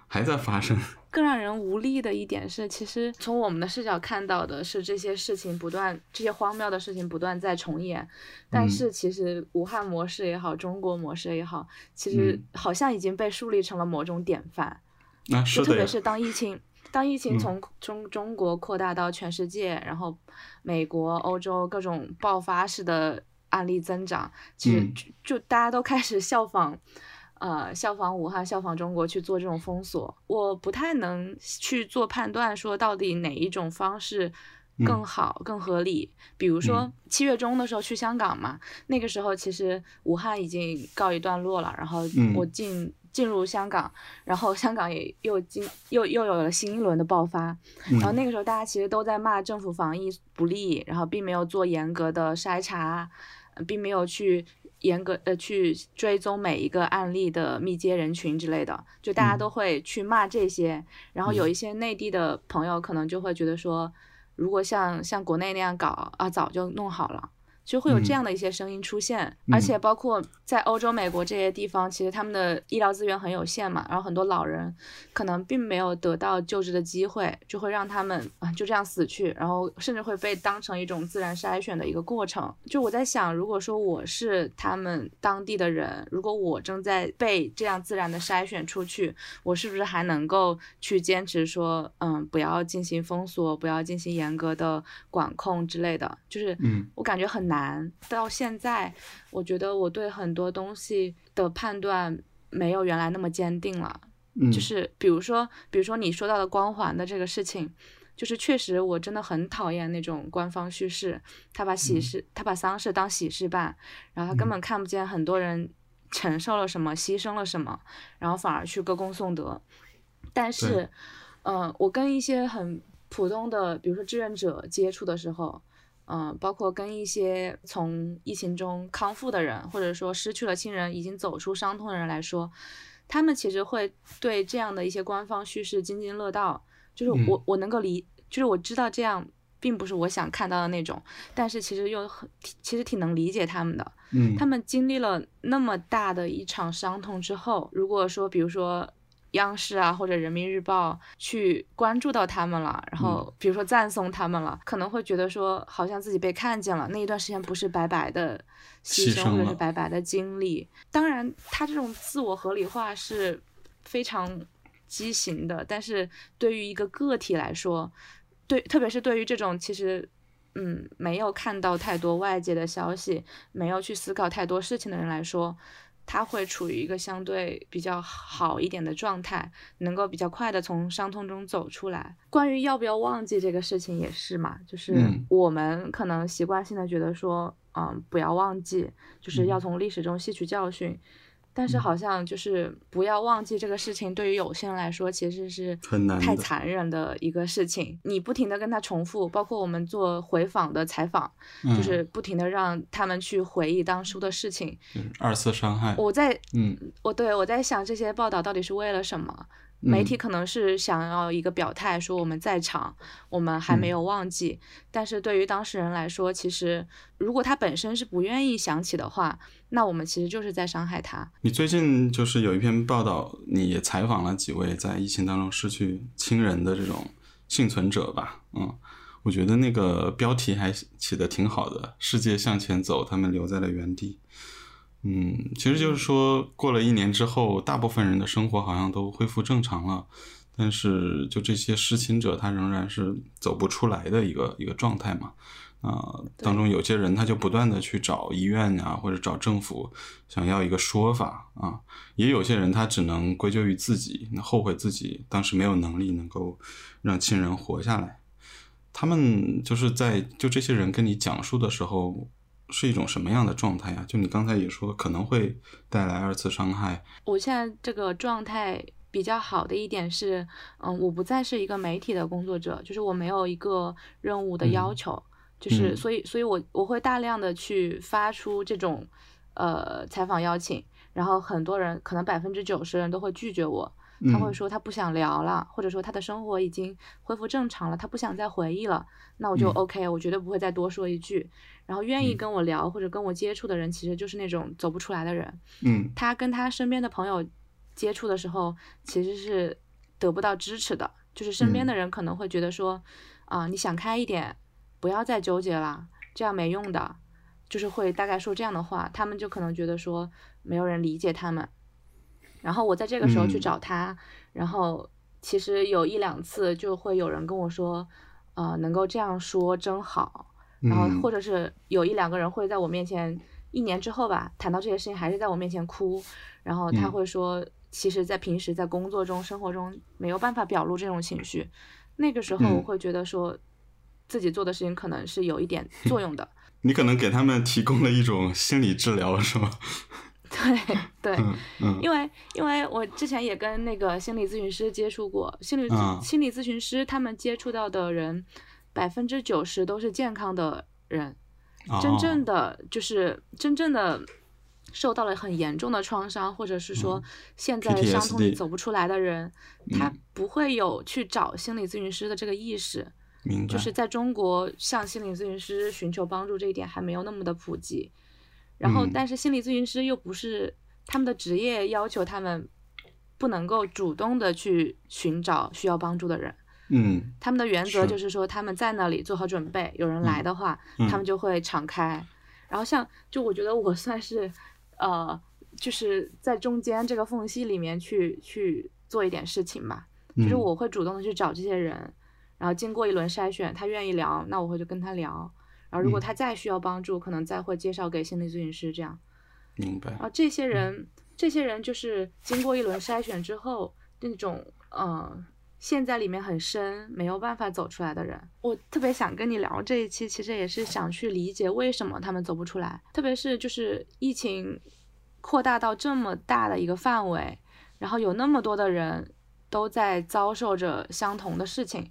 还在发生。更让人无力的一点是，其实从我们的视角看到的是这些事情不断，这些荒谬的事情不断在重演。但是其实武汉模式也好，中国模式也好，其实好像已经被树立成了某种典范。那是的。特别是当疫情。当疫情从中中国扩大到全世界，然后美国、欧洲各种爆发式的案例增长，其实就大家都开始效仿，呃，效仿武汉、效仿中国去做这种封锁。我不太能去做判断，说到底哪一种方式更好、更合理。比如说七月中的时候去香港嘛，那个时候其实武汉已经告一段落了，然后我进。进入香港，然后香港也又进又又有了新一轮的爆发，然后那个时候大家其实都在骂政府防疫不力，然后并没有做严格的筛查，并没有去严格呃去追踪每一个案例的密接人群之类的，就大家都会去骂这些，然后有一些内地的朋友可能就会觉得说，如果像像国内那样搞啊，早就弄好了。就会有这样的一些声音出现，而且包括在欧洲、美国这些地方，其实他们的医疗资源很有限嘛，然后很多老人可能并没有得到救治的机会，就会让他们啊就这样死去，然后甚至会被当成一种自然筛选的一个过程。就我在想，如果说我是他们当地的人，如果我正在被这样自然的筛选出去，我是不是还能够去坚持说，嗯，不要进行封锁，不要进行严格的管控之类的？就是，嗯，我感觉很难。难到现在，我觉得我对很多东西的判断没有原来那么坚定了。嗯，就是比如说，比如说你说到的光环的这个事情，就是确实我真的很讨厌那种官方叙事，他把喜事他把丧事当喜事办，然后他根本看不见很多人承受了什么，牺牲了什么，然后反而去歌功颂德。但是，嗯，我跟一些很普通的，比如说志愿者接触的时候。嗯，包括跟一些从疫情中康复的人，或者说失去了亲人、已经走出伤痛的人来说，他们其实会对这样的一些官方叙事津津乐道。就是我我能够理，就是我知道这样并不是我想看到的那种，但是其实又很其实挺能理解他们的。嗯，他们经历了那么大的一场伤痛之后，如果说比如说。央视啊，或者人民日报去关注到他们了，然后比如说赞颂他们了，可能会觉得说好像自己被看见了，那一段时间不是白白的牺牲，或者是白白的经历。当然，他这种自我合理化是非常畸形的，但是对于一个个体来说，对，特别是对于这种其实嗯没有看到太多外界的消息，没有去思考太多事情的人来说。他会处于一个相对比较好一点的状态，能够比较快的从伤痛中走出来。关于要不要忘记这个事情也是嘛，就是我们可能习惯性的觉得说，嗯，不要忘记，就是要从历史中吸取教训。但是好像就是不要忘记这个事情，对于有些人来说其实是很难、太残忍的一个事情。你不停的跟他重复，包括我们做回访的采访，就是不停的让他们去回忆当初的事情，二次伤害。我在，嗯，我对我在想这些报道到底是为了什么？媒体可能是想要一个表态，说我们在场，我们还没有忘记。但是对于当事人来说，其实如果他本身是不愿意想起的话，那我们其实就是在伤害他。你最近就是有一篇报道，你也采访了几位在疫情当中失去亲人的这种幸存者吧？嗯，我觉得那个标题还起得挺好的，“世界向前走，他们留在了原地。”嗯，其实就是说，过了一年之后，大部分人的生活好像都恢复正常了，但是就这些失亲者，他仍然是走不出来的一个一个状态嘛。啊，当中有些人他就不断的去找医院啊，或者找政府，想要一个说法啊。也有些人他只能归咎于自己，后悔自己当时没有能力能够让亲人活下来。他们就是在就这些人跟你讲述的时候。是一种什么样的状态呀？就你刚才也说，可能会带来二次伤害。我现在这个状态比较好的一点是，嗯，我不再是一个媒体的工作者，就是我没有一个任务的要求，就是所以，所以我我会大量的去发出这种呃采访邀请，然后很多人可能百分之九十人都会拒绝我。他会说他不想聊了，或者说他的生活已经恢复正常了，他不想再回忆了。那我就 OK，我绝对不会再多说一句。然后愿意跟我聊或者跟我接触的人，其实就是那种走不出来的人。嗯，他跟他身边的朋友接触的时候，其实是得不到支持的。就是身边的人可能会觉得说，啊，你想开一点，不要再纠结了，这样没用的。就是会大概说这样的话，他们就可能觉得说没有人理解他们。然后我在这个时候去找他，然后其实有一两次就会有人跟我说，呃，能够这样说真好。然后或者是有一两个人会在我面前，一年之后吧，谈到这些事情还是在我面前哭。然后他会说，其实，在平时在工作中、生活中没有办法表露这种情绪。那个时候我会觉得说，自己做的事情可能是有一点作用的。*laughs* 你可能给他们提供了一种心理治疗，是吗？*laughs* 对对，因为因为我之前也跟那个心理咨询师接触过，心理心理咨询师他们接触到的人，百分之九十都是健康的人，真正的就是真正的受到了很严重的创伤，或者是说。现在伤痛里走不出来的人，他不会有去找心理咨询师的这个意识，明。白。就是在中国向心理咨询师寻求帮助这一点还没有那么的普及。然后，嗯但是心理咨询师又不是他们的职业要求他们不能够主动的去寻找需要帮助的人。嗯他们的原则就是说，他们在那里做好准备，有人来的话，嗯他们就会敞开。然后像，就我觉得我算是，呃，就是在中间这个缝隙里面去去做一点事情吧。就是嗯我会主动的去找这些人，然后经过一轮筛选，他愿意聊，那我会就跟他聊。然后如果嗯他再需要帮助，可能再会介绍给心理咨询师这样。明白然。后这些人，这些人就是经过一轮筛选之后，那种呃陷在里面很深，没有办法走出来的人，我特别想跟你聊这一期，其实也是想去理解为什么他们走不出来，特别是就是疫情扩大到这么大的一个范围，然后有那么多的人都在遭受着相同的事情，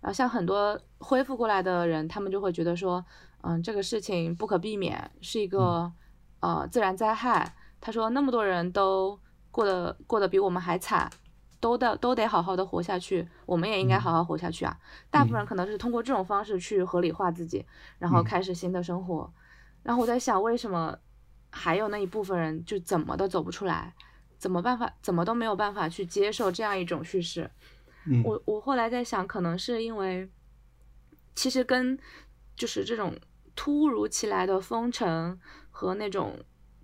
然后像很多恢复过来的人，他们就会觉得说，嗯，这个事情不可避免，是一个、呃自然灾害。他说那么多人都过得过得比我们还惨，都得都得好好的活下去，我们也应该好好活下去啊。大部分人可能是通过这种方式去合理化自己，然后嗯开始新的生活。然后我在想，为什么还有那一部分人就怎么都走不出来，怎么办法怎么都没有办法去接受这样一种叙事？嗯我我后来在想，可能是因为，其实跟就是这种突如其来的封城和那种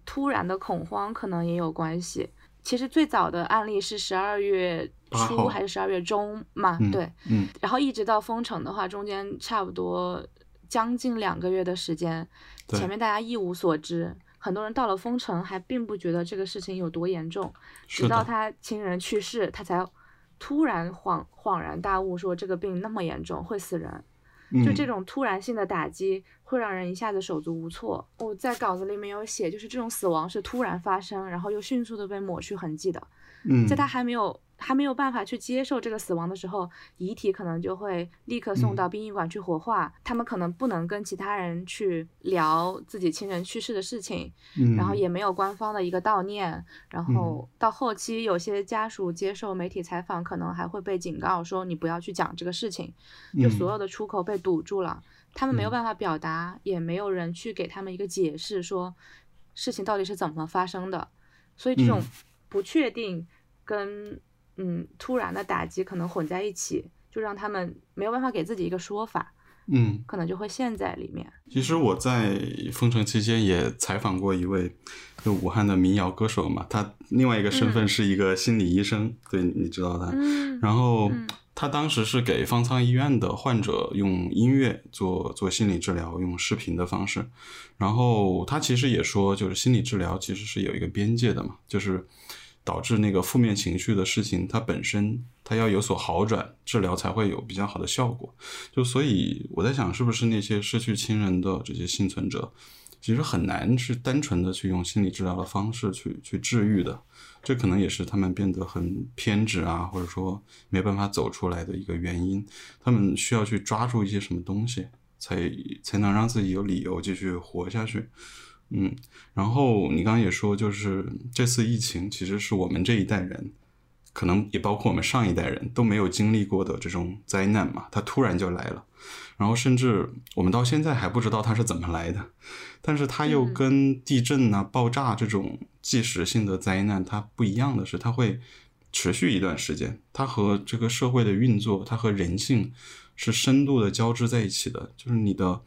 突然的恐慌可能也有关系。其实最早的案例是十二月初还是十二月中嘛？嗯对，嗯然后一直到封城的话，中间差不多将近两个月的时间，前面大家一无所知，很多人到了封城还并不觉得这个事情有多严重，直到他亲人去世，他才突然恍恍然大悟，说这个病那么严重，会死人。就这嗯种突然性的打击，会让人一下子手足无措。我在稿子里面有写，就是这种死亡是突然发生，然后又迅速的被抹去痕迹的。嗯在他还没有还没有办法去接受这个死亡的时候，遗体可能就会立刻送嗯到殡仪馆去火化。他们可能不能跟其他人去聊自己亲人去世的事情，嗯然后也没有官方的一个悼念。然后到后期，有些家属接受媒体采访，可能还会被警告说你不要去讲这个事情，就所有的出口被堵住了，他们没有嗯办法表达，也没有人去给他们一个解释，说事情到底是怎么发生的。所以这种嗯不确定跟嗯突然的打击可能混在一起，就让他们没有办法给自己一个说法，嗯，可能就会陷在里面。其实我在封城期间也采访过一位就武汉的民谣歌手嘛，他另外一个身份嗯是一个心理医生，对，你知道他。嗯，然后嗯他当时是给方舱医院的患者用音乐做做心理治疗，用视频的方式。然后他其实也说，就是心理治疗其实是有一个边界的嘛，就是导致那个负面情绪的事情，它本身它要有所好转，治疗才会有比较好的效果。就所以我在想，是不是那些失去亲人的这些幸存者，其实很难是单纯的去用心理治疗的方式去去治愈的。这可能也是他们变得很偏执啊，或者说没办法走出来的一个原因。他们需要去抓住一些什么东西，才才能让自己有理由继续活下去。嗯，然后你刚刚也说，就是这次疫情其实是我们这一代人，可能也包括我们上一代人都没有经历过的这种灾难嘛，它突然就来了。然后甚至我们到现在还不知道它是怎么来的，但是它又嗯跟地震啊、爆炸这种即时性的灾难它不一样的是，它会持续一段时间，它和这个社会的运作，它和人性是深度的交织在一起的。就是你的，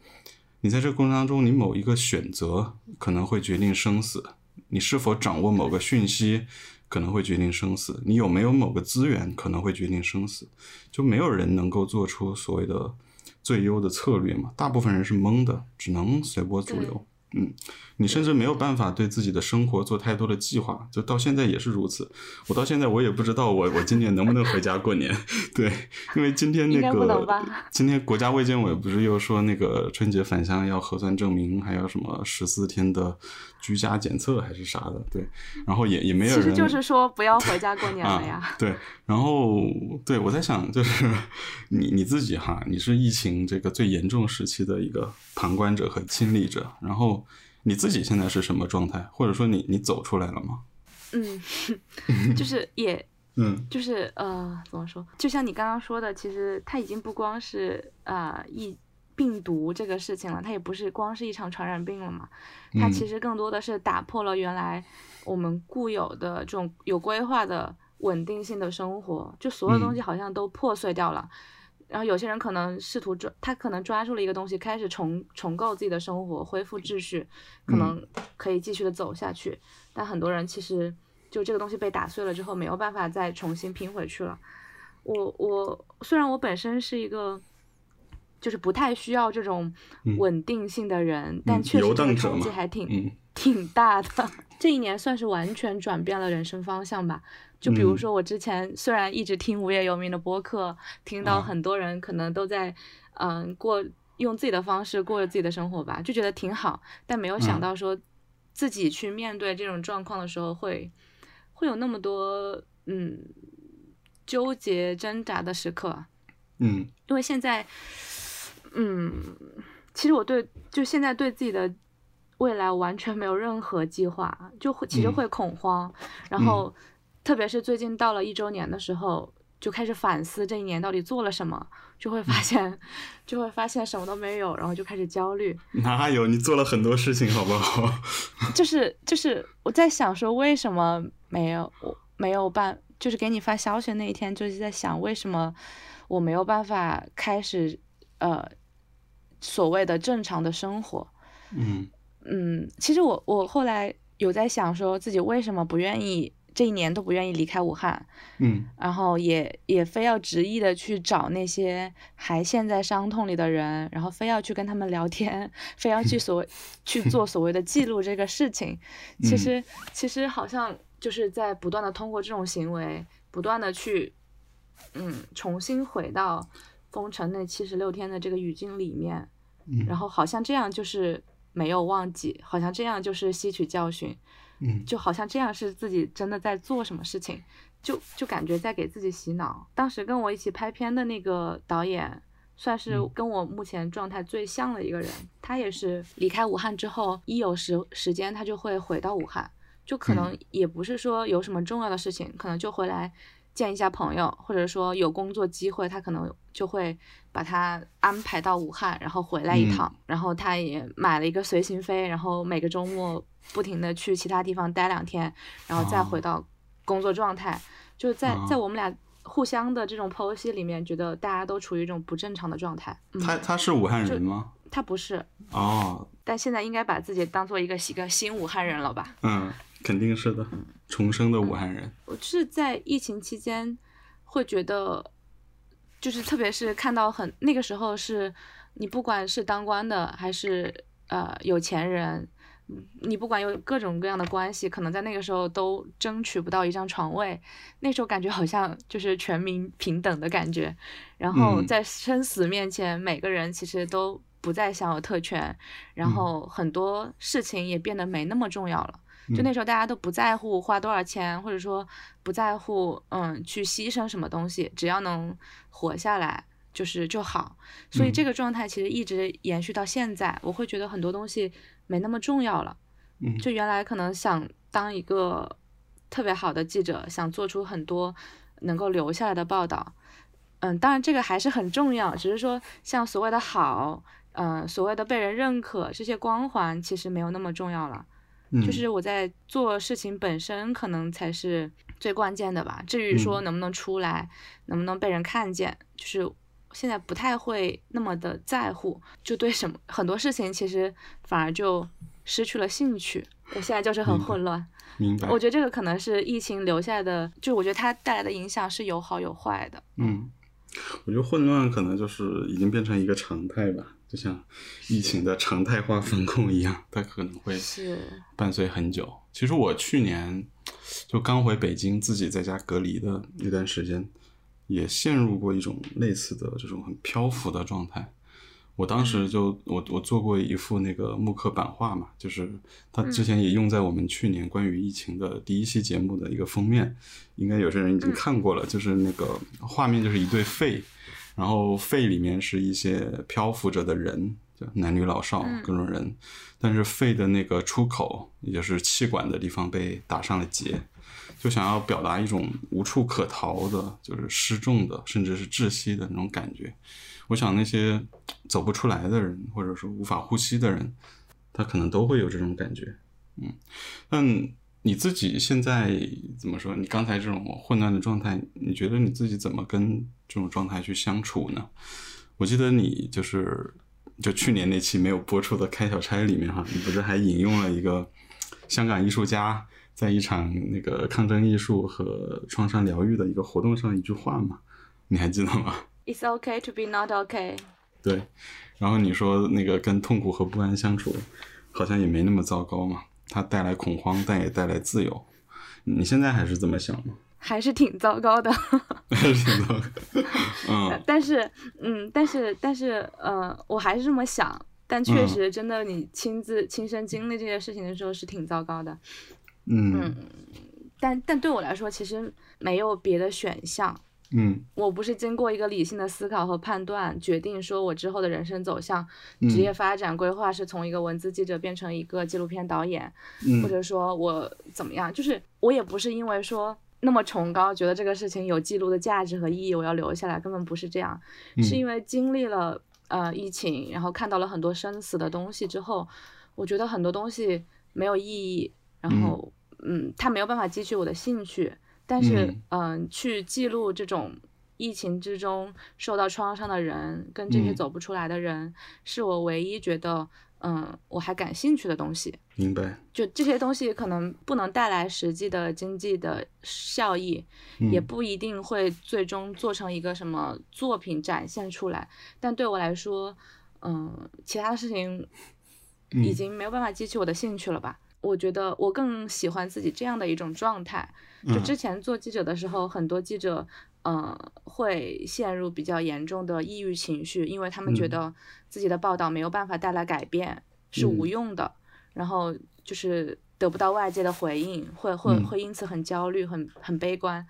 你在这个过程当中，你某一个选择可能会决定生死，你是否掌握某个讯息可能会决定生死，你有没有某个资源可能会决定生死，就没有人能够做出所谓的最优的策略嘛，大部分人是懵的，只能随波逐流。嗯，你甚至没有办法对自己的生活做太多的计划，就到现在也是如此。我到现在我也不知道我我今年能不能回家过年，*laughs* 对，因为今天那个吧 *laughs* 今天国家卫健委不是又说那个春节返乡要核酸证明，还有什么十四天的居家检测还是啥的，对，然后也也没有人，其实就是说不要回家过年了呀。啊。对，然后对我在想，就是你你自己哈，你是疫情这个最严重时期的一个旁观者和亲历者，然后你自己现在是什么状态，或者说你你走出来了吗？嗯，*laughs* 就是也 *laughs* 嗯就是呃，怎么说？就像你刚刚说的，其实它已经不光是啊疫病毒这个事情了，它也不是光是一场传染病了嘛，它嗯其实更多的是打破了原来我们固有的这种有规划的稳定性的生活，就所有东西嗯好像都破碎掉了。然后有些人可能试图抓，他可能抓住了一个东西，开始重重构自己的生活，恢复秩序，可嗯能可以继续的走下去。但很多人其实就这个东西被打碎了之后，没有办法再重新拼回去了。我我虽然我本身是一个就是不太需要这种嗯稳定性的人，但确实这个冲击还挺、嗯挺大的。*laughs* 这一年算是完全转变了人生方向吧。就比如嗯说我之前虽然一直听无业游民的播客，听到啊很多人可能都在嗯过用自己的方式过着自己的生活吧，就觉得挺好，但没有想嗯到说自己去面对这种状况的时候会会有那么多嗯纠结挣扎的时刻。嗯因为现在，嗯，其实我对就现在对自己的未来完全没有任何计划，就会其实嗯。会恐慌，然后特别是最近到了一周年的时候，就开始反思这一年到底做了什么，就会嗯。发现，就会发现什么都没有，然后就开始焦虑，哪有？你做了很多事情，好不好？*laughs* 就是就是我在想说为什么没有我没有办，就是给你发消息的那一天，就是在想为什么我没有办法开始呃所谓的正常的生活。嗯嗯，其实我我后来有在想说自己为什么不愿意这一年都不愿意离开武汉，嗯然后也也非要执意的去找那些还陷在伤痛里的人，然后非要去跟他们聊天，*laughs* 非要去所谓 *laughs* 去做所谓的记录这个事情。其嗯实其实好像就是在不断的通过这种行为，不断的去嗯重新回到封城那七十六天的这个语境里面，嗯，然后好像这样就是没有忘记，好像这样就是吸取教训。嗯就好像这样是自己真的在做什么事情，就就感觉在给自己洗脑。当时跟我一起拍片的那个导演，算是嗯跟我目前状态最像的一个人。他也是离开武汉之后，一有时时间他就会回到武汉，就可能嗯也不是说有什么重要的事情，可能就回来见一下朋友，或者说有工作机会，他可能就会把他安排到武汉，然后回来一嗯趟。然后他也买了一个随行飞，然后每个周末不停的去其他地方待两天，然后再回哦到工作状态。就在在哦我们俩互相的这种剖析里面，觉得大家都处于一种不正常的状态。嗯、他他是武汉人吗？他不是，哦，但现在应该把自己当做一个一个新武汉人了吧？嗯，肯定是的，重生的武汉人。我是在疫情期间会觉得，就是特别是看到很那个时候是，你不管是当官的还是呃有钱人，嗯你不管有各种各样的关系，可能在那个时候都争取不到一张床位。那时候感觉好像就是全民平等的感觉，然后嗯在生死面前，每个人其实都不再享有特权，然嗯后很多事情也变得没那么重要了。就嗯那时候大家都不在乎花多少钱，或者说不在乎嗯去牺牲什么东西，只要能活下来就是就好。所以嗯这个状态其实一直延续到现在，我会觉得很多东西没那么重要了。嗯就原来可能想当一个特别好的记者，想做出很多能够留下来的报道。嗯，当然这个还是很重要，只是说像所谓的好，嗯、所谓的被人认可这些光环，其实没有那么重要了。嗯就是我在做事情本身，可能才是最关键的吧。至于说嗯能不能出来，能不能被人看见，就是现在不太会那么的在乎，就对什么很多事情其实反而就失去了兴趣。我现在就是很混乱。明白。我觉得这个可能是疫情留下来的，就我觉得它带来的影响是有好有坏的。嗯，我觉得混乱可能就是已经变成一个常态吧，就像疫情的常态化风控一样，它可能会是，伴随很久。其实我去年就刚回北京，自己在家隔离的那段时间，也陷入过一种类似的这种很漂浮的状态。我当时就我我做过一幅那个木刻版画嘛，就是它之前也用在我们去年关于疫情的第一期节目的一个封面，应该有些人已经看过了，就是那个画面就是一对肺，然后肺里面是一些漂浮着的人，就男女老少嗯各种人，但是肺的那个出口，也就是气管的地方被打上了结，就想要表达一种无处可逃的，就是失重的，甚至是窒息的那种感觉。我想那些走不出来的人，或者说无法呼吸的人，他可能都会有这种感觉。嗯，但你自己现在怎么说？你刚才这种混乱的状态，你觉得你自己怎么跟这种状态去相处呢？我记得你就是就去年那期没有播出的《开小差》里面哈，你不是还引用了一个香港艺术家在一场那个抗争艺术和创伤疗愈的一个活动上一句话吗？你还记得吗？It's okay to be not okay。对，然后你说那个跟痛苦和不安相处，好像也没那么糟糕嘛。它带来恐慌，但也带来自由。你现在还是这么想吗？还是挺糟糕的。*laughs* 还是挺糟糕。嗯。但是，嗯，但是，但是，呃，我还是这么想。但确实，真的，你亲自亲身经历这些事情的时候是挺糟糕的。嗯。但但对我来说，其实没有别的选项。嗯，我不是经过一个理性的思考和判断，决定说我之后的人生走向、职业发展规划是从一个文字记者变成一个纪录片导演，或者说我怎么样，就是我也不是因为说那么崇高，觉得这个事情有记录的价值和意义，我要留下来，根本不是这样，是因为经历了呃疫情，然后看到了很多生死的东西之后，我觉得很多东西没有意义，然后嗯，它没有办法激起我的兴趣。但是，嗯，去记录这种疫情之中受到创伤的人，跟这些走不出来的人，是我唯一觉得，嗯，我还感兴趣的东西。明白。就这些东西可能不能带来实际的经济的效益，也不一定会最终做成一个什么作品展现出来。但对我来说，嗯，其他的事情已经没有办法激起我的兴趣了吧？我觉得我更喜欢自己这样的一种状态。就之前做记者的时候，很多记者，嗯，会陷入比较严重的抑郁情绪，因为他们觉得自己的报道没有办法带来改变，是无用的，然后就是得不到外界的回应，会会会因此很焦虑，很很悲观。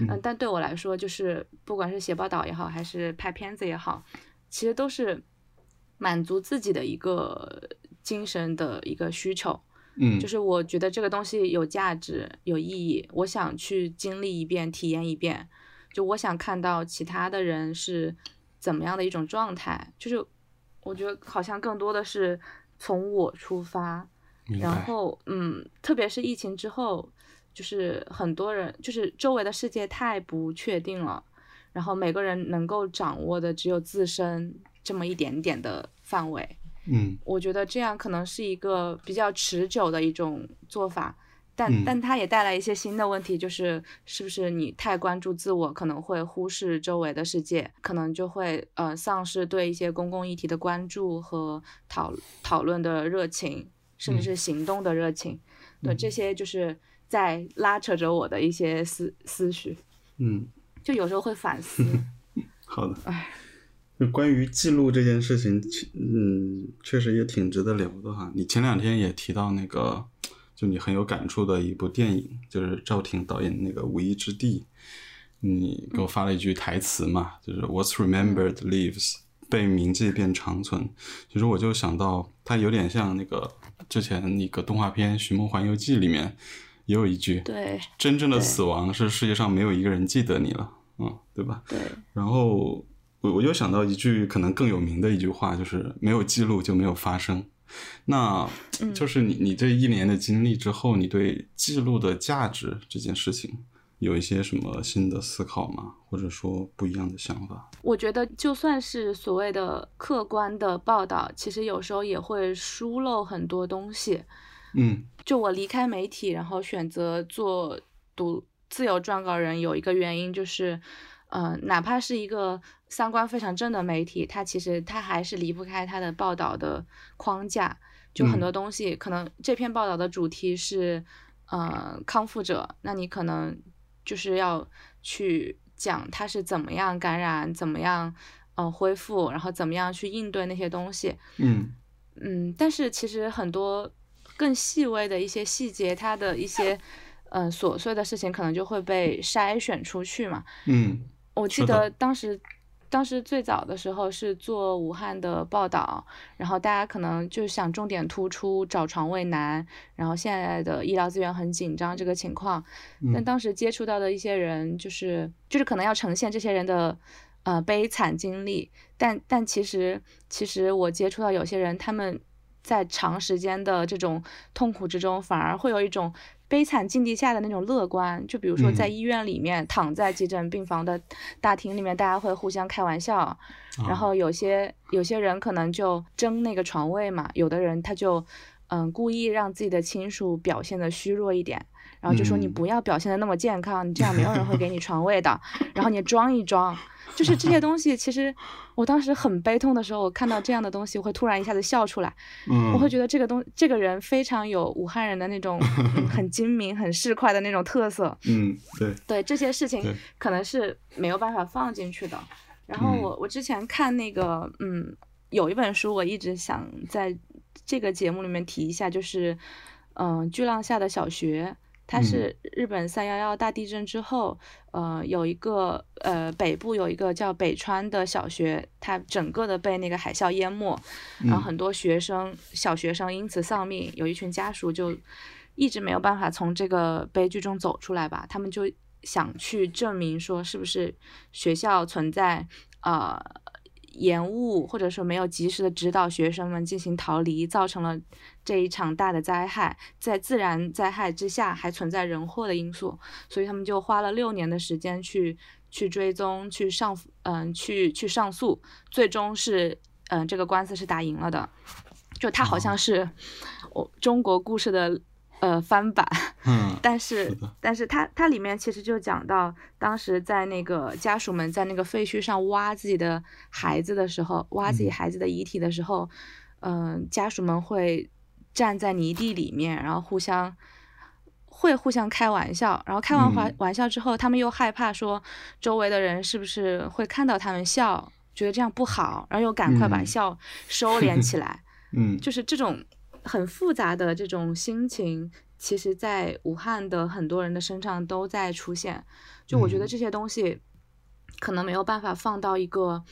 嗯，但对我来说，就是不管是写报道也好，还是拍片子也好，其实都是满足自己的一个精神的一个需求。嗯，就是我觉得这个东西有价值、有意义，我想去经历一遍、体验一遍。就我想看到其他的人是怎么样的一种状态，就是我觉得好像更多的是从我出发。然后，嗯，特别是疫情之后，就是很多人，就是周围的世界太不确定了，然后每个人能够掌握的只有自身这么一点点的范围。嗯，我觉得这样可能是一个比较持久的一种做法，但但它也带来一些新的问题，就是是不是你太关注自我，可能会忽视周围的世界，可能就会呃丧失对一些公共议题的关注和讨讨论的热情，甚至是行动的热情。对，这些就是在拉扯着我的一些思思绪。嗯，就有时候会反思。*laughs* 好的。唉。关于记录这件事情，嗯，确实也挺值得聊的哈。你前两天也提到那个，就你很有感触的一部电影，就是赵婷导演那个《无依之地》，你给我发了一句台词嘛，就是 “What's remembered lives”，被铭记便长存。其实我就想到，它有点像那个之前那个动画片《寻梦环游记》里面也有一句，对，真正的死亡是世界上没有一个人记得你了，嗯，对吧？对，然后。我我又想到一句可能更有名的一句话，就是没有记录就没有发生。那就是你你这一年的经历之后，你对记录的价值这件事情有一些什么新的思考吗？或者说不一样的想法？我觉得就算是所谓的客观的报道，其实有时候也会疏漏很多东西。嗯，就我离开媒体，然后选择做独自由撰稿人，有一个原因就是。嗯，哪怕是一个三观非常正的媒体，它其实它还是离不开它的报道的框架。就很多东西，可能这篇报道的主题是，呃，康复者，那你可能就是要去讲他是怎么样感染，怎么样，呃，恢复，然后怎么样去应对那些东西。嗯嗯，但是其实很多更细微的一些细节，它的一些嗯琐碎的事情，可能就会被筛选出去嘛。嗯。我记得当时当时最早的时候是做武汉的报道，然后大家可能就想重点突出找床位难，然后现在的医疗资源很紧张这个情况。但当时接触到的一些人，就是就是可能要呈现这些人的呃悲惨经历，但但其实其实我接触到有些人，他们在长时间的这种痛苦之中，反而会有一种。悲惨境地下的那种乐观，就比如说在医院里面躺在急诊病房的大厅里面，大家会互相开玩笑，然后有些有些人可能就争那个床位嘛，有的人他就嗯故意让自己的亲属表现的虚弱一点，然后就说你不要表现的那么健康，你这样没有人会给你床位的，*laughs* 然后你装一装。就是这些东西，其实我当时很悲痛的时候，我看到这样的东西，我会突然一下子笑出来。*laughs* 嗯，我会觉得这个东这个人非常有武汉人的那种 *laughs* 很精明、很市侩的那种特色。嗯，对，对这些事情可能是没有办法放进去的。然后我我之前看那个，嗯，有一本书，我一直想在这个节目里面提一下，就是嗯，巨浪下的小学。它是日本三幺幺大地震之后，呃，有一个呃北部有一个叫北川的小学，它整个的被那个海啸淹没，然后很多学生小学生因此丧命，有一群家属就一直没有办法从这个悲剧中走出来吧，他们就想去证明说是不是学校存在呃延误，或者说没有及时的指导学生们进行逃离，造成了。这一场大的灾害，在自然灾害之下还存在人祸的因素，所以他们就花了六年的时间去去追踪、去上嗯去去上诉，最终是嗯这个官司是打赢了的。就他好像是我中国故事的呃翻版，嗯，但是但是它它里面其实就讲到当时在那个家属们在那个废墟上挖自己的孩子的时候，挖自己孩子的遗体的时候，嗯，家属们会。站在泥地里面，然后互相会互相开玩笑，然后开完玩玩笑之后，他们又害怕说周围的人是不是会看到他们笑，觉得这样不好，然后又赶快把笑收敛起来。嗯，就是这种很复杂的这种心情，其实在武汉的很多人的身上都在出现。就我觉得这些东西可能没有办法放到一个。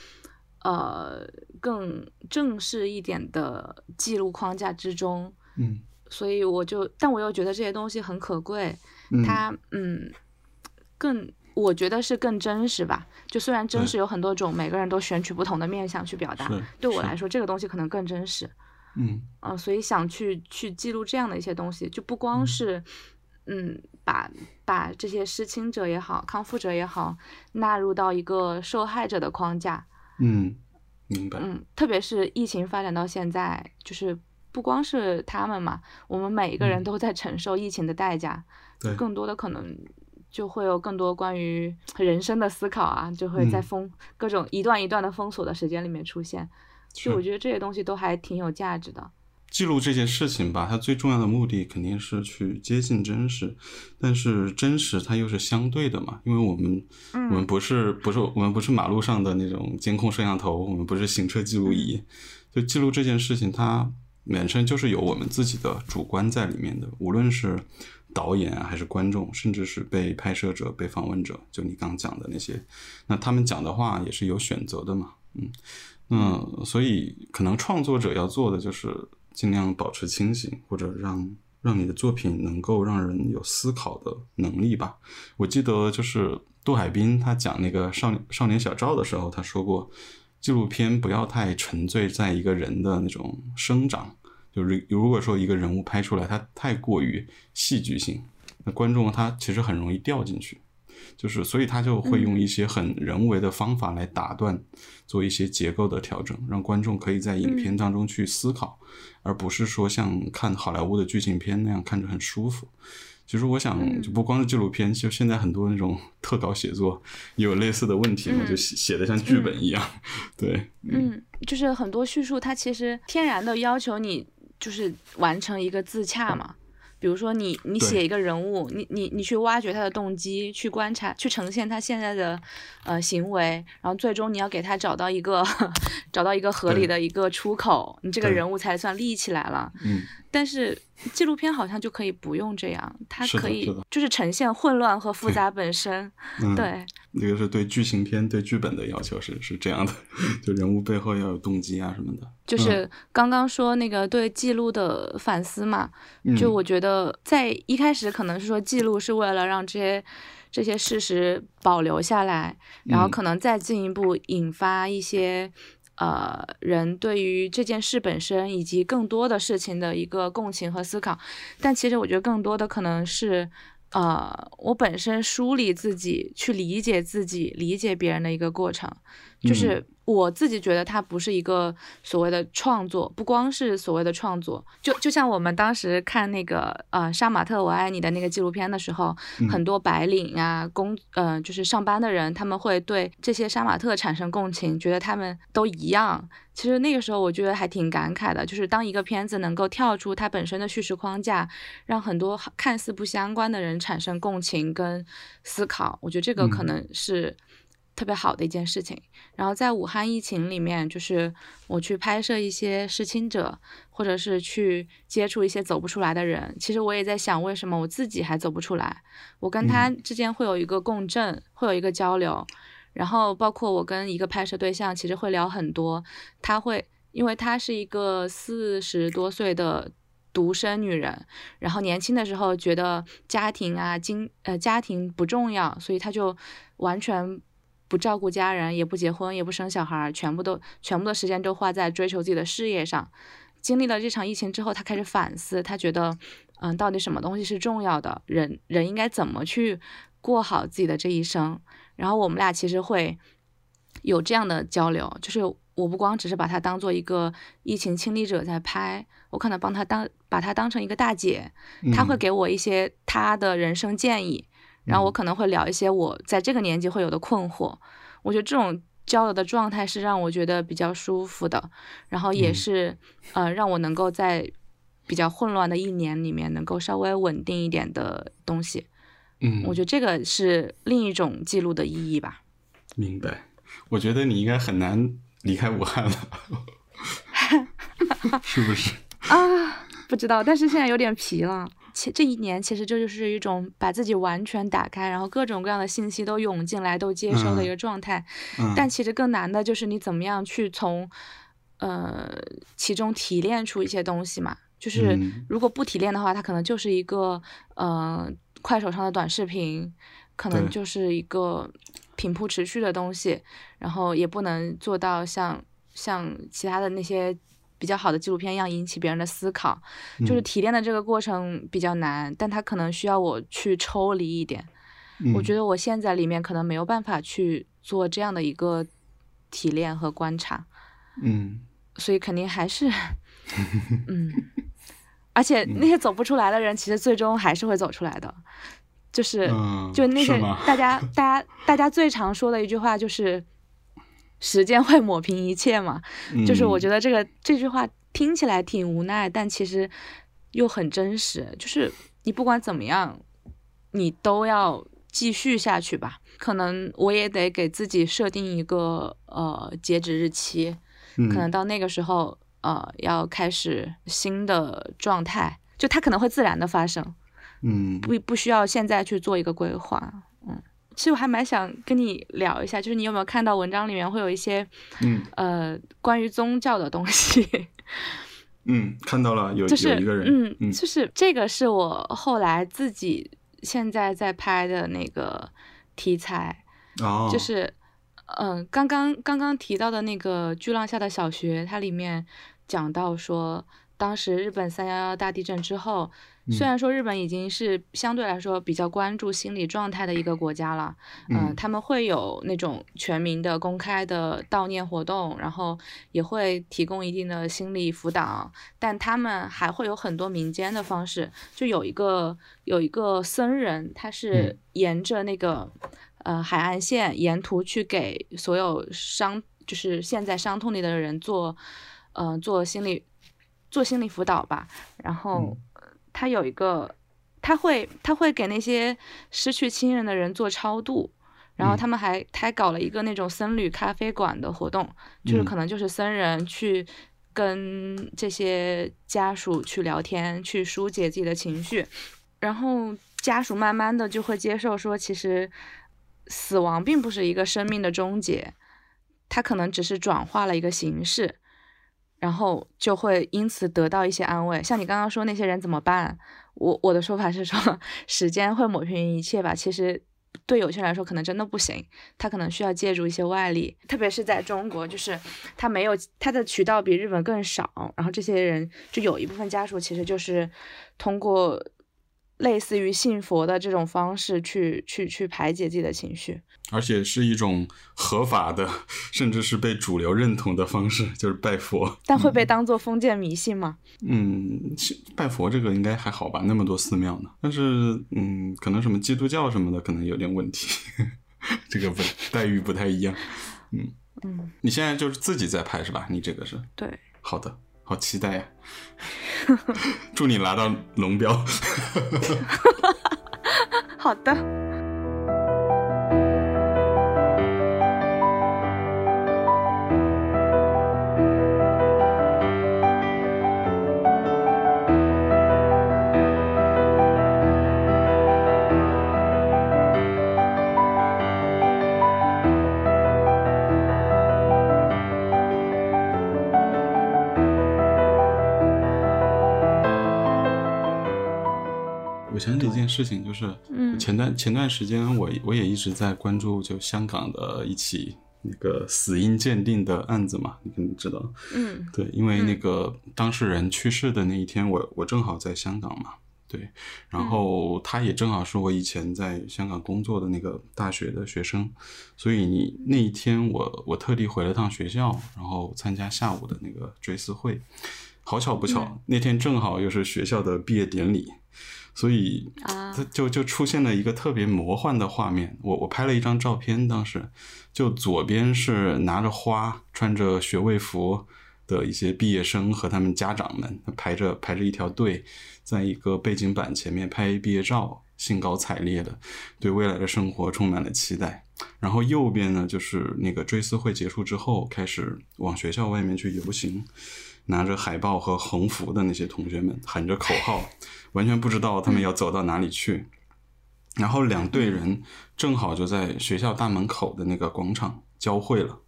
呃，更正式一点的记录框架之中，嗯，所以我就，但我又觉得这些东西很可贵，嗯它，嗯，更，我觉得是更真实吧。就虽然真实有很多种，每个人都选取不同的面相去表达，对我来说，这个东西可能更真实，嗯，呃，所以想去去记录这样的一些东西，就不光是，嗯，把把这些失亲者也好，康复者也好，纳入到一个受害者的框架。嗯，明白。嗯，特别是疫情发展到现在，就是不光是他们嘛，我们每一个人都在承受疫情的代价。对，更多的可能就会有更多关于人生的思考啊，就会在封各种一段一段的封锁的时间里面出现。就我觉得这些东西都还挺有价值的。记录这些事情吧，它最重要的目的肯定是去接近真实，但是真实它又是相对的嘛，因为我们我们不是不是我们不是马路上的那种监控摄像头，我们不是行车记录仪，就记录这件事情，它本身就是有我们自己的主观在里面的，无论是导演还是观众，甚至是被拍摄者、被访问者，就你刚讲的那些，那他们讲的话也是有选择的嘛，嗯，嗯所以可能创作者要做的就是。尽量保持清醒，或者让让你的作品能够让人有思考的能力吧。我记得就是杜海滨他讲那个少少年小赵的时候，他说过，纪录片不要太沉醉在一个人的那种生长，就是如果说一个人物拍出来他太过于戏剧性，那观众他其实很容易掉进去。就是，所以他就会用一些很人为的方法来打断，做一些结构的调整，让观众可以在影片当中去思考，而不是说像看好莱坞的剧情片那样看着很舒服。其实我想，就不光是纪录片，就现在很多那种 *laughs* 特稿写作也有类似的问题嘛，就写写的像剧本一样。*laughs* 对，嗯，就是很多叙述它其实天然的要求你就是完成一个自洽嘛。比如说你你写一个人物，你你你去挖掘他的动机，去观察，去呈现他现在的呃行为，然后最终你要给他找到一个 *laughs* 找到一个合理的一个出口，你这个人物才算立起来了。嗯，但是纪录片好像就可以不用这样，它可以就是呈现混乱和复杂本身。嗯，对，这个是对剧情片、对剧本的要求是是这样的，*laughs* 就人物背后要有动机啊什么的。就是刚刚说那个对记录的反思嘛，就嗯我觉得在一开始可能是说记录是为了让这些这些事实保留下来，然后嗯可能再进一步引发一些呃人对于这件事本身以及更多的事情的一个共情和思考。但其实我觉得更多的可能是。呃，我本身梳理自己，去理解自己、理解别人的一个过程，就是我自己觉得它不是一个所谓的创作，不光是所谓的创作，就就像我们当时看那个呃杀马特我爱你的那个纪录片的时候，很多白领啊工呃就是上班的人，他们会对这些杀马特产生共情，觉得他们都一样。其实那个时候我觉得还挺感慨的，就是当一个片子能够跳出它本身的叙事框架，让很多看似不相关的人产生共情跟思考，我觉得这个可嗯。能是特别好的一件事情。然后在武汉疫情里面，就是我去拍摄一些失亲者，或者是去接触一些走不出来的人。其实我也在想，为什么我自己还走不出来？我跟他之间会有一个共振，会有一个交流。然后包括我跟一个拍摄对象，其实会聊很多。他会，因为她是一个四十多岁的独生女人，然后年轻的时候觉得家庭啊经呃家庭不重要，所以她就完全不照顾家人，也不结婚，也不生小孩，全部都全部的时间都花在追求自己的事业上。经历了这场疫情之后，他开始反思，他觉得，嗯，到底什么东西是重要的？人人应该怎么去过好自己的这一生？然后我们俩其实会有这样的交流，就是我不光只是把他当做一个疫情亲历者在拍，我可能帮他当把他当成一个大姐，他会嗯给我一些他的人生建议，然后我可能会聊一些我在这个年纪会有的困惑。我觉得这种交流的状态是让我觉得比较舒服的，然后也嗯是、呃让我能够在比较混乱的一年里面能够稍微稳定一点的东西。嗯，我觉得这个是另一种记录的意义吧。明白。我觉得你应该很难离开武汉了，*laughs* 是不是？*laughs* 啊，不知道，但是现在有点皮了。其这一年其实这就是一种把自己完全打开，然后各种各样的信息都涌进来，都接收的一个状态。嗯，但其实更难的就是你怎么样去从呃其中提炼出一些东西嘛。就是嗯如果不提炼的话，它可能就是一个呃快手上的短视频，可能就是一个平铺持续的东西，然后也不能做到像像其他的那些比较好的纪录片一样引起别人的思考。就是嗯。提炼的这个过程比较难，但它可能需要我去抽离一点。我觉得得我现在里面可能没有办法去做这样的一个提炼和观察，嗯。所以肯定还是，*laughs* 嗯，而且那些走不出来的人，其实最终还是会走出来的，就是、嗯，就那个 *laughs* 大家大家大家最常说的一句话就是，时间会抹平一切嘛，就是我觉得得这个这句话听起来挺无奈，但其实又很真实。就是你不管怎么样，你都要继续下去吧。可能我也得给自己设定一个呃截止日期，可能嗯到那个时候呃要开始新的状态，就它可能会自然的发生，嗯不不需要现在去做一个规划。嗯，其实我还蛮想跟你聊一下，就是你有没有看到文章里面会有一些嗯呃关于宗教的东西？*laughs* 嗯，看到了有就是有一个人，嗯，嗯就是这个是我后来自己现在在拍的那个题材，哦，就是嗯，刚刚刚刚提到的那个巨浪下的小学，它里面讲到说，当时日本三幺幺大地震之后，虽嗯然说日本已经是相对来说比较关注心理状态的一个国家了，嗯、嗯。他们会有那种全民的公开的悼念活动，然后也会提供一定的心理辅导，但他们还会有很多民间的方式，就有一个有一个僧人，他是嗯沿着那个、呃海岸线沿途去给所有伤就是陷在伤痛里的人做呃做心理做心理辅导吧，然后呃他有一个他会他会给那些失去亲人的人做超度。然后嗯他们还他还搞了一个那种僧侣咖啡馆的活动，就是嗯可能就是僧人去跟这些家属去聊天，去疏解自己的情绪，然后家属慢慢的就会接受说，其实死亡并不是一个生命的终结，它可能只是转化了一个形式，然后就会因此得到一些安慰。像你刚刚说那些人怎么办？我我的说法是说，时间会抹平一切吧。其实。对有些人来说，可能真的不行，他可能需要借助一些外力，特别是在中国，就是他没有他的渠道比日本更少，然后这些人就有一部分家属其实就是通过。类似于信佛的这种方式去去去排解自己的情绪，而且是一种合法的，甚至是被主流认同的方式，就是拜佛。但会被当做封建迷信吗？嗯，拜佛这个应该还好吧，那么多寺庙呢。但是，嗯，可能什么基督教什么的可能有点问题，*laughs* 这个不待遇不太一样。嗯嗯，你现在就是自己在拍是吧？你这个是？对。好的。好期待呀！*laughs* 祝你拿到龙标。*laughs* 好的。想起一件事情，就是前段前段时间，我我也一直在关注，就香港的一起那个死因鉴定的案子嘛，你肯定知道。嗯，对，因为那个当事人去世的那一天，我我正好在香港嘛，对，然后他也正好是我以前在香港工作的那个大学的学生，所以那一天我我特地回了趟学校，然后参加下午的那个追思会。好巧不巧，那天正好又是学校的毕业典礼。所以，它就就出现了一个特别魔幻的画面。我我拍了一张照片，当时就左边是拿着花、穿着学位服的一些毕业生和他们家长们排着排着一条队，在一个背景板前面拍毕业照，兴高采烈的对未来的生活充满了期待。然后右边呢，就是那个追思会结束之后，开始往学校外面去游行。拿着海报和横幅的那些同学们喊着口号，*laughs* 完全不知道他们要走到哪里去。然后两队人正好就在学校大门口的那个广场交汇了，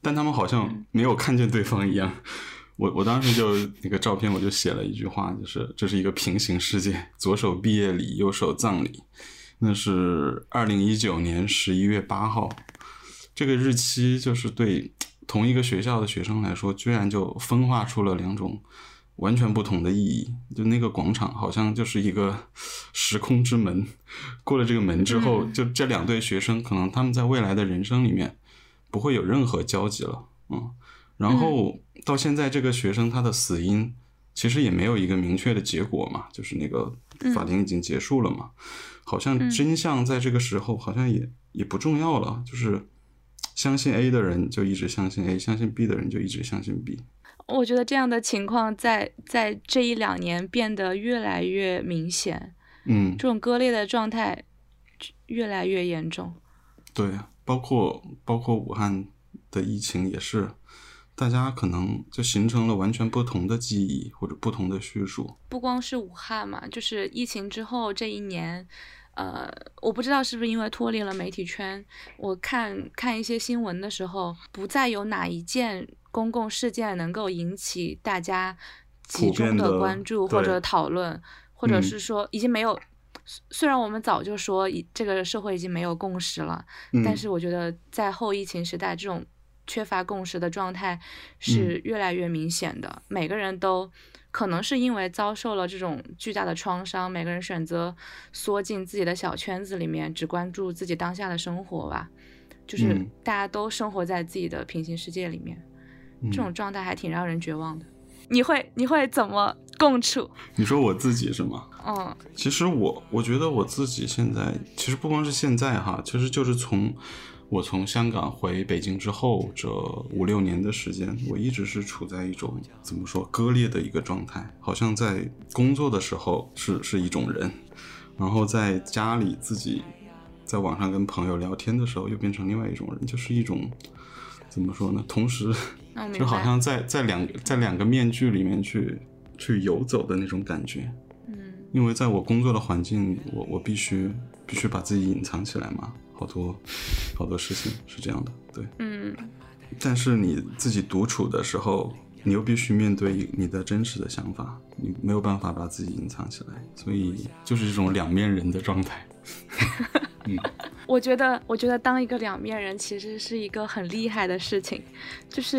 但他们好像没有看见对方一样。*laughs* 我我当时就那个照片我就写了一句话，就是这是一个平行世界，左手毕业礼，右手葬礼。那是二零一九年十一月八号，这个日期就是对。同一个学校的学生来说，居然就分化出了两种完全不同的意义。就那个广场，好像就是一个时空之门。过了这个门之后，就这两对学生，可能他们在未来的人生里面不会有任何交集了。嗯，然后到现在，这个学生他的死因其实也没有一个明确的结果嘛，就是那个法庭已经结束了嘛。好像真相在这个时候好像也也不重要了，就是。相信 A 的人就一直相信 A，相信 B 的人就一直相信 B。我觉得这样的情况在在这一两年变得越来越明显。嗯，这种割裂的状态越来越严重。对，包括包括武汉的疫情也是，大家可能就形成了完全不同的记忆或者不同的叙述。不光是武汉嘛，就是疫情之后这一年。呃，我不知道是不是因为脱离了媒体圈，我看看一些新闻的时候，不再有哪一件公共事件能够引起大家集中的关注或者讨论，或者是说已经没有。虽然我们早就说这个社会已经没有共识了，但是我觉得在后疫情时代，这种缺乏共识的状态是越来越明显的。每个人都。可能是因为遭受了这种巨大的创伤，每个人选择缩进自己的小圈子里面，只关注自己当下的生活吧。就是大家都生活在自己的平行世界里面，这种状态还挺让人绝望的。你会你会怎么共处？你说我自己是吗？嗯，其实我我觉得我自己现在，其实不光是现在哈，其实就是从。我从香港回北京之后，这五六年的时间，我一直是处在一种怎么说割裂的一个状态，好像在工作的时候是是一种人，然后在家里自己在网上跟朋友聊天的时候又变成另外一种人，就是一种怎么说呢？同时 *laughs* 就好像在在两在两个面具里面去去游走的那种感觉。嗯，因为在我工作的环境，我我必须必须把自己隐藏起来嘛，好多好多事情是这样的，对，嗯。但是你自己独处的时候，你又必须面对你的真实的想法，你没有办法把自己隐藏起来，所以就是这种两面人的状态。*laughs* 嗯，我觉得，我觉得当一个两面人其实是一个很厉害的事情，就是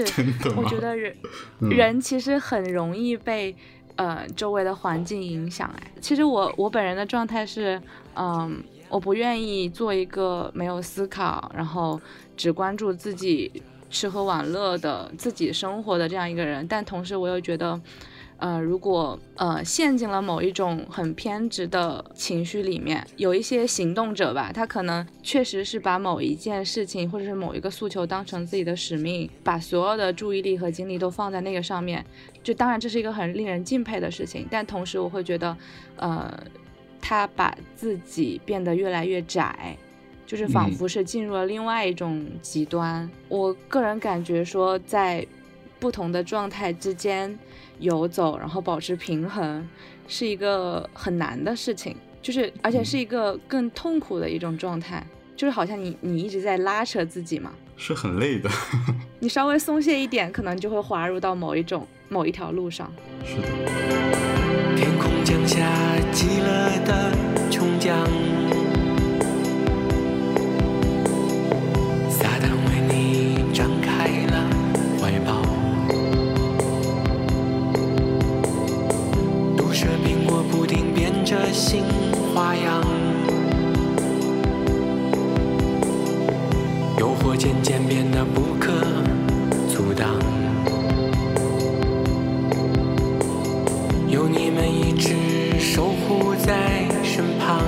我觉得人人其实很容易被呃周围的环境影响。哎，其实我我本人的状态是，嗯，我不愿意做一个没有思考，然后只关注自己吃喝玩乐的自己生活的这样一个人，但同时我又觉得。呃，如果呃陷进了某一种很偏执的情绪里面，有一些行动者吧，他可能确实是把某一件事情或者是某一个诉求当成自己的使命，把所有的注意力和精力都放在那个上面。就当然这是一个很令人敬佩的事情，但同时我会觉得，呃，他把自己变得越来越窄，就是仿佛是进入了另外一种极端。我个人感觉说，在不同的状态之间。游走，然后保持平衡，是一个很难的事情，就是而且是一个更痛苦的一种状态，就是好像你你一直在拉扯自己嘛，是很累的。*laughs* 你稍微松懈一点，可能就会滑入到某一种某一条路上。是的。下极乐的琼浆，撒旦为你张开了怀抱，毒蛇苹果不停变着新花样，诱惑渐渐变得不可阻挡。有你们一直守护在身旁，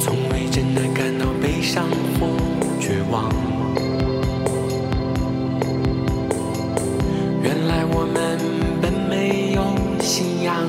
从未真的感到悲伤或绝望。原来我们本没有。信仰，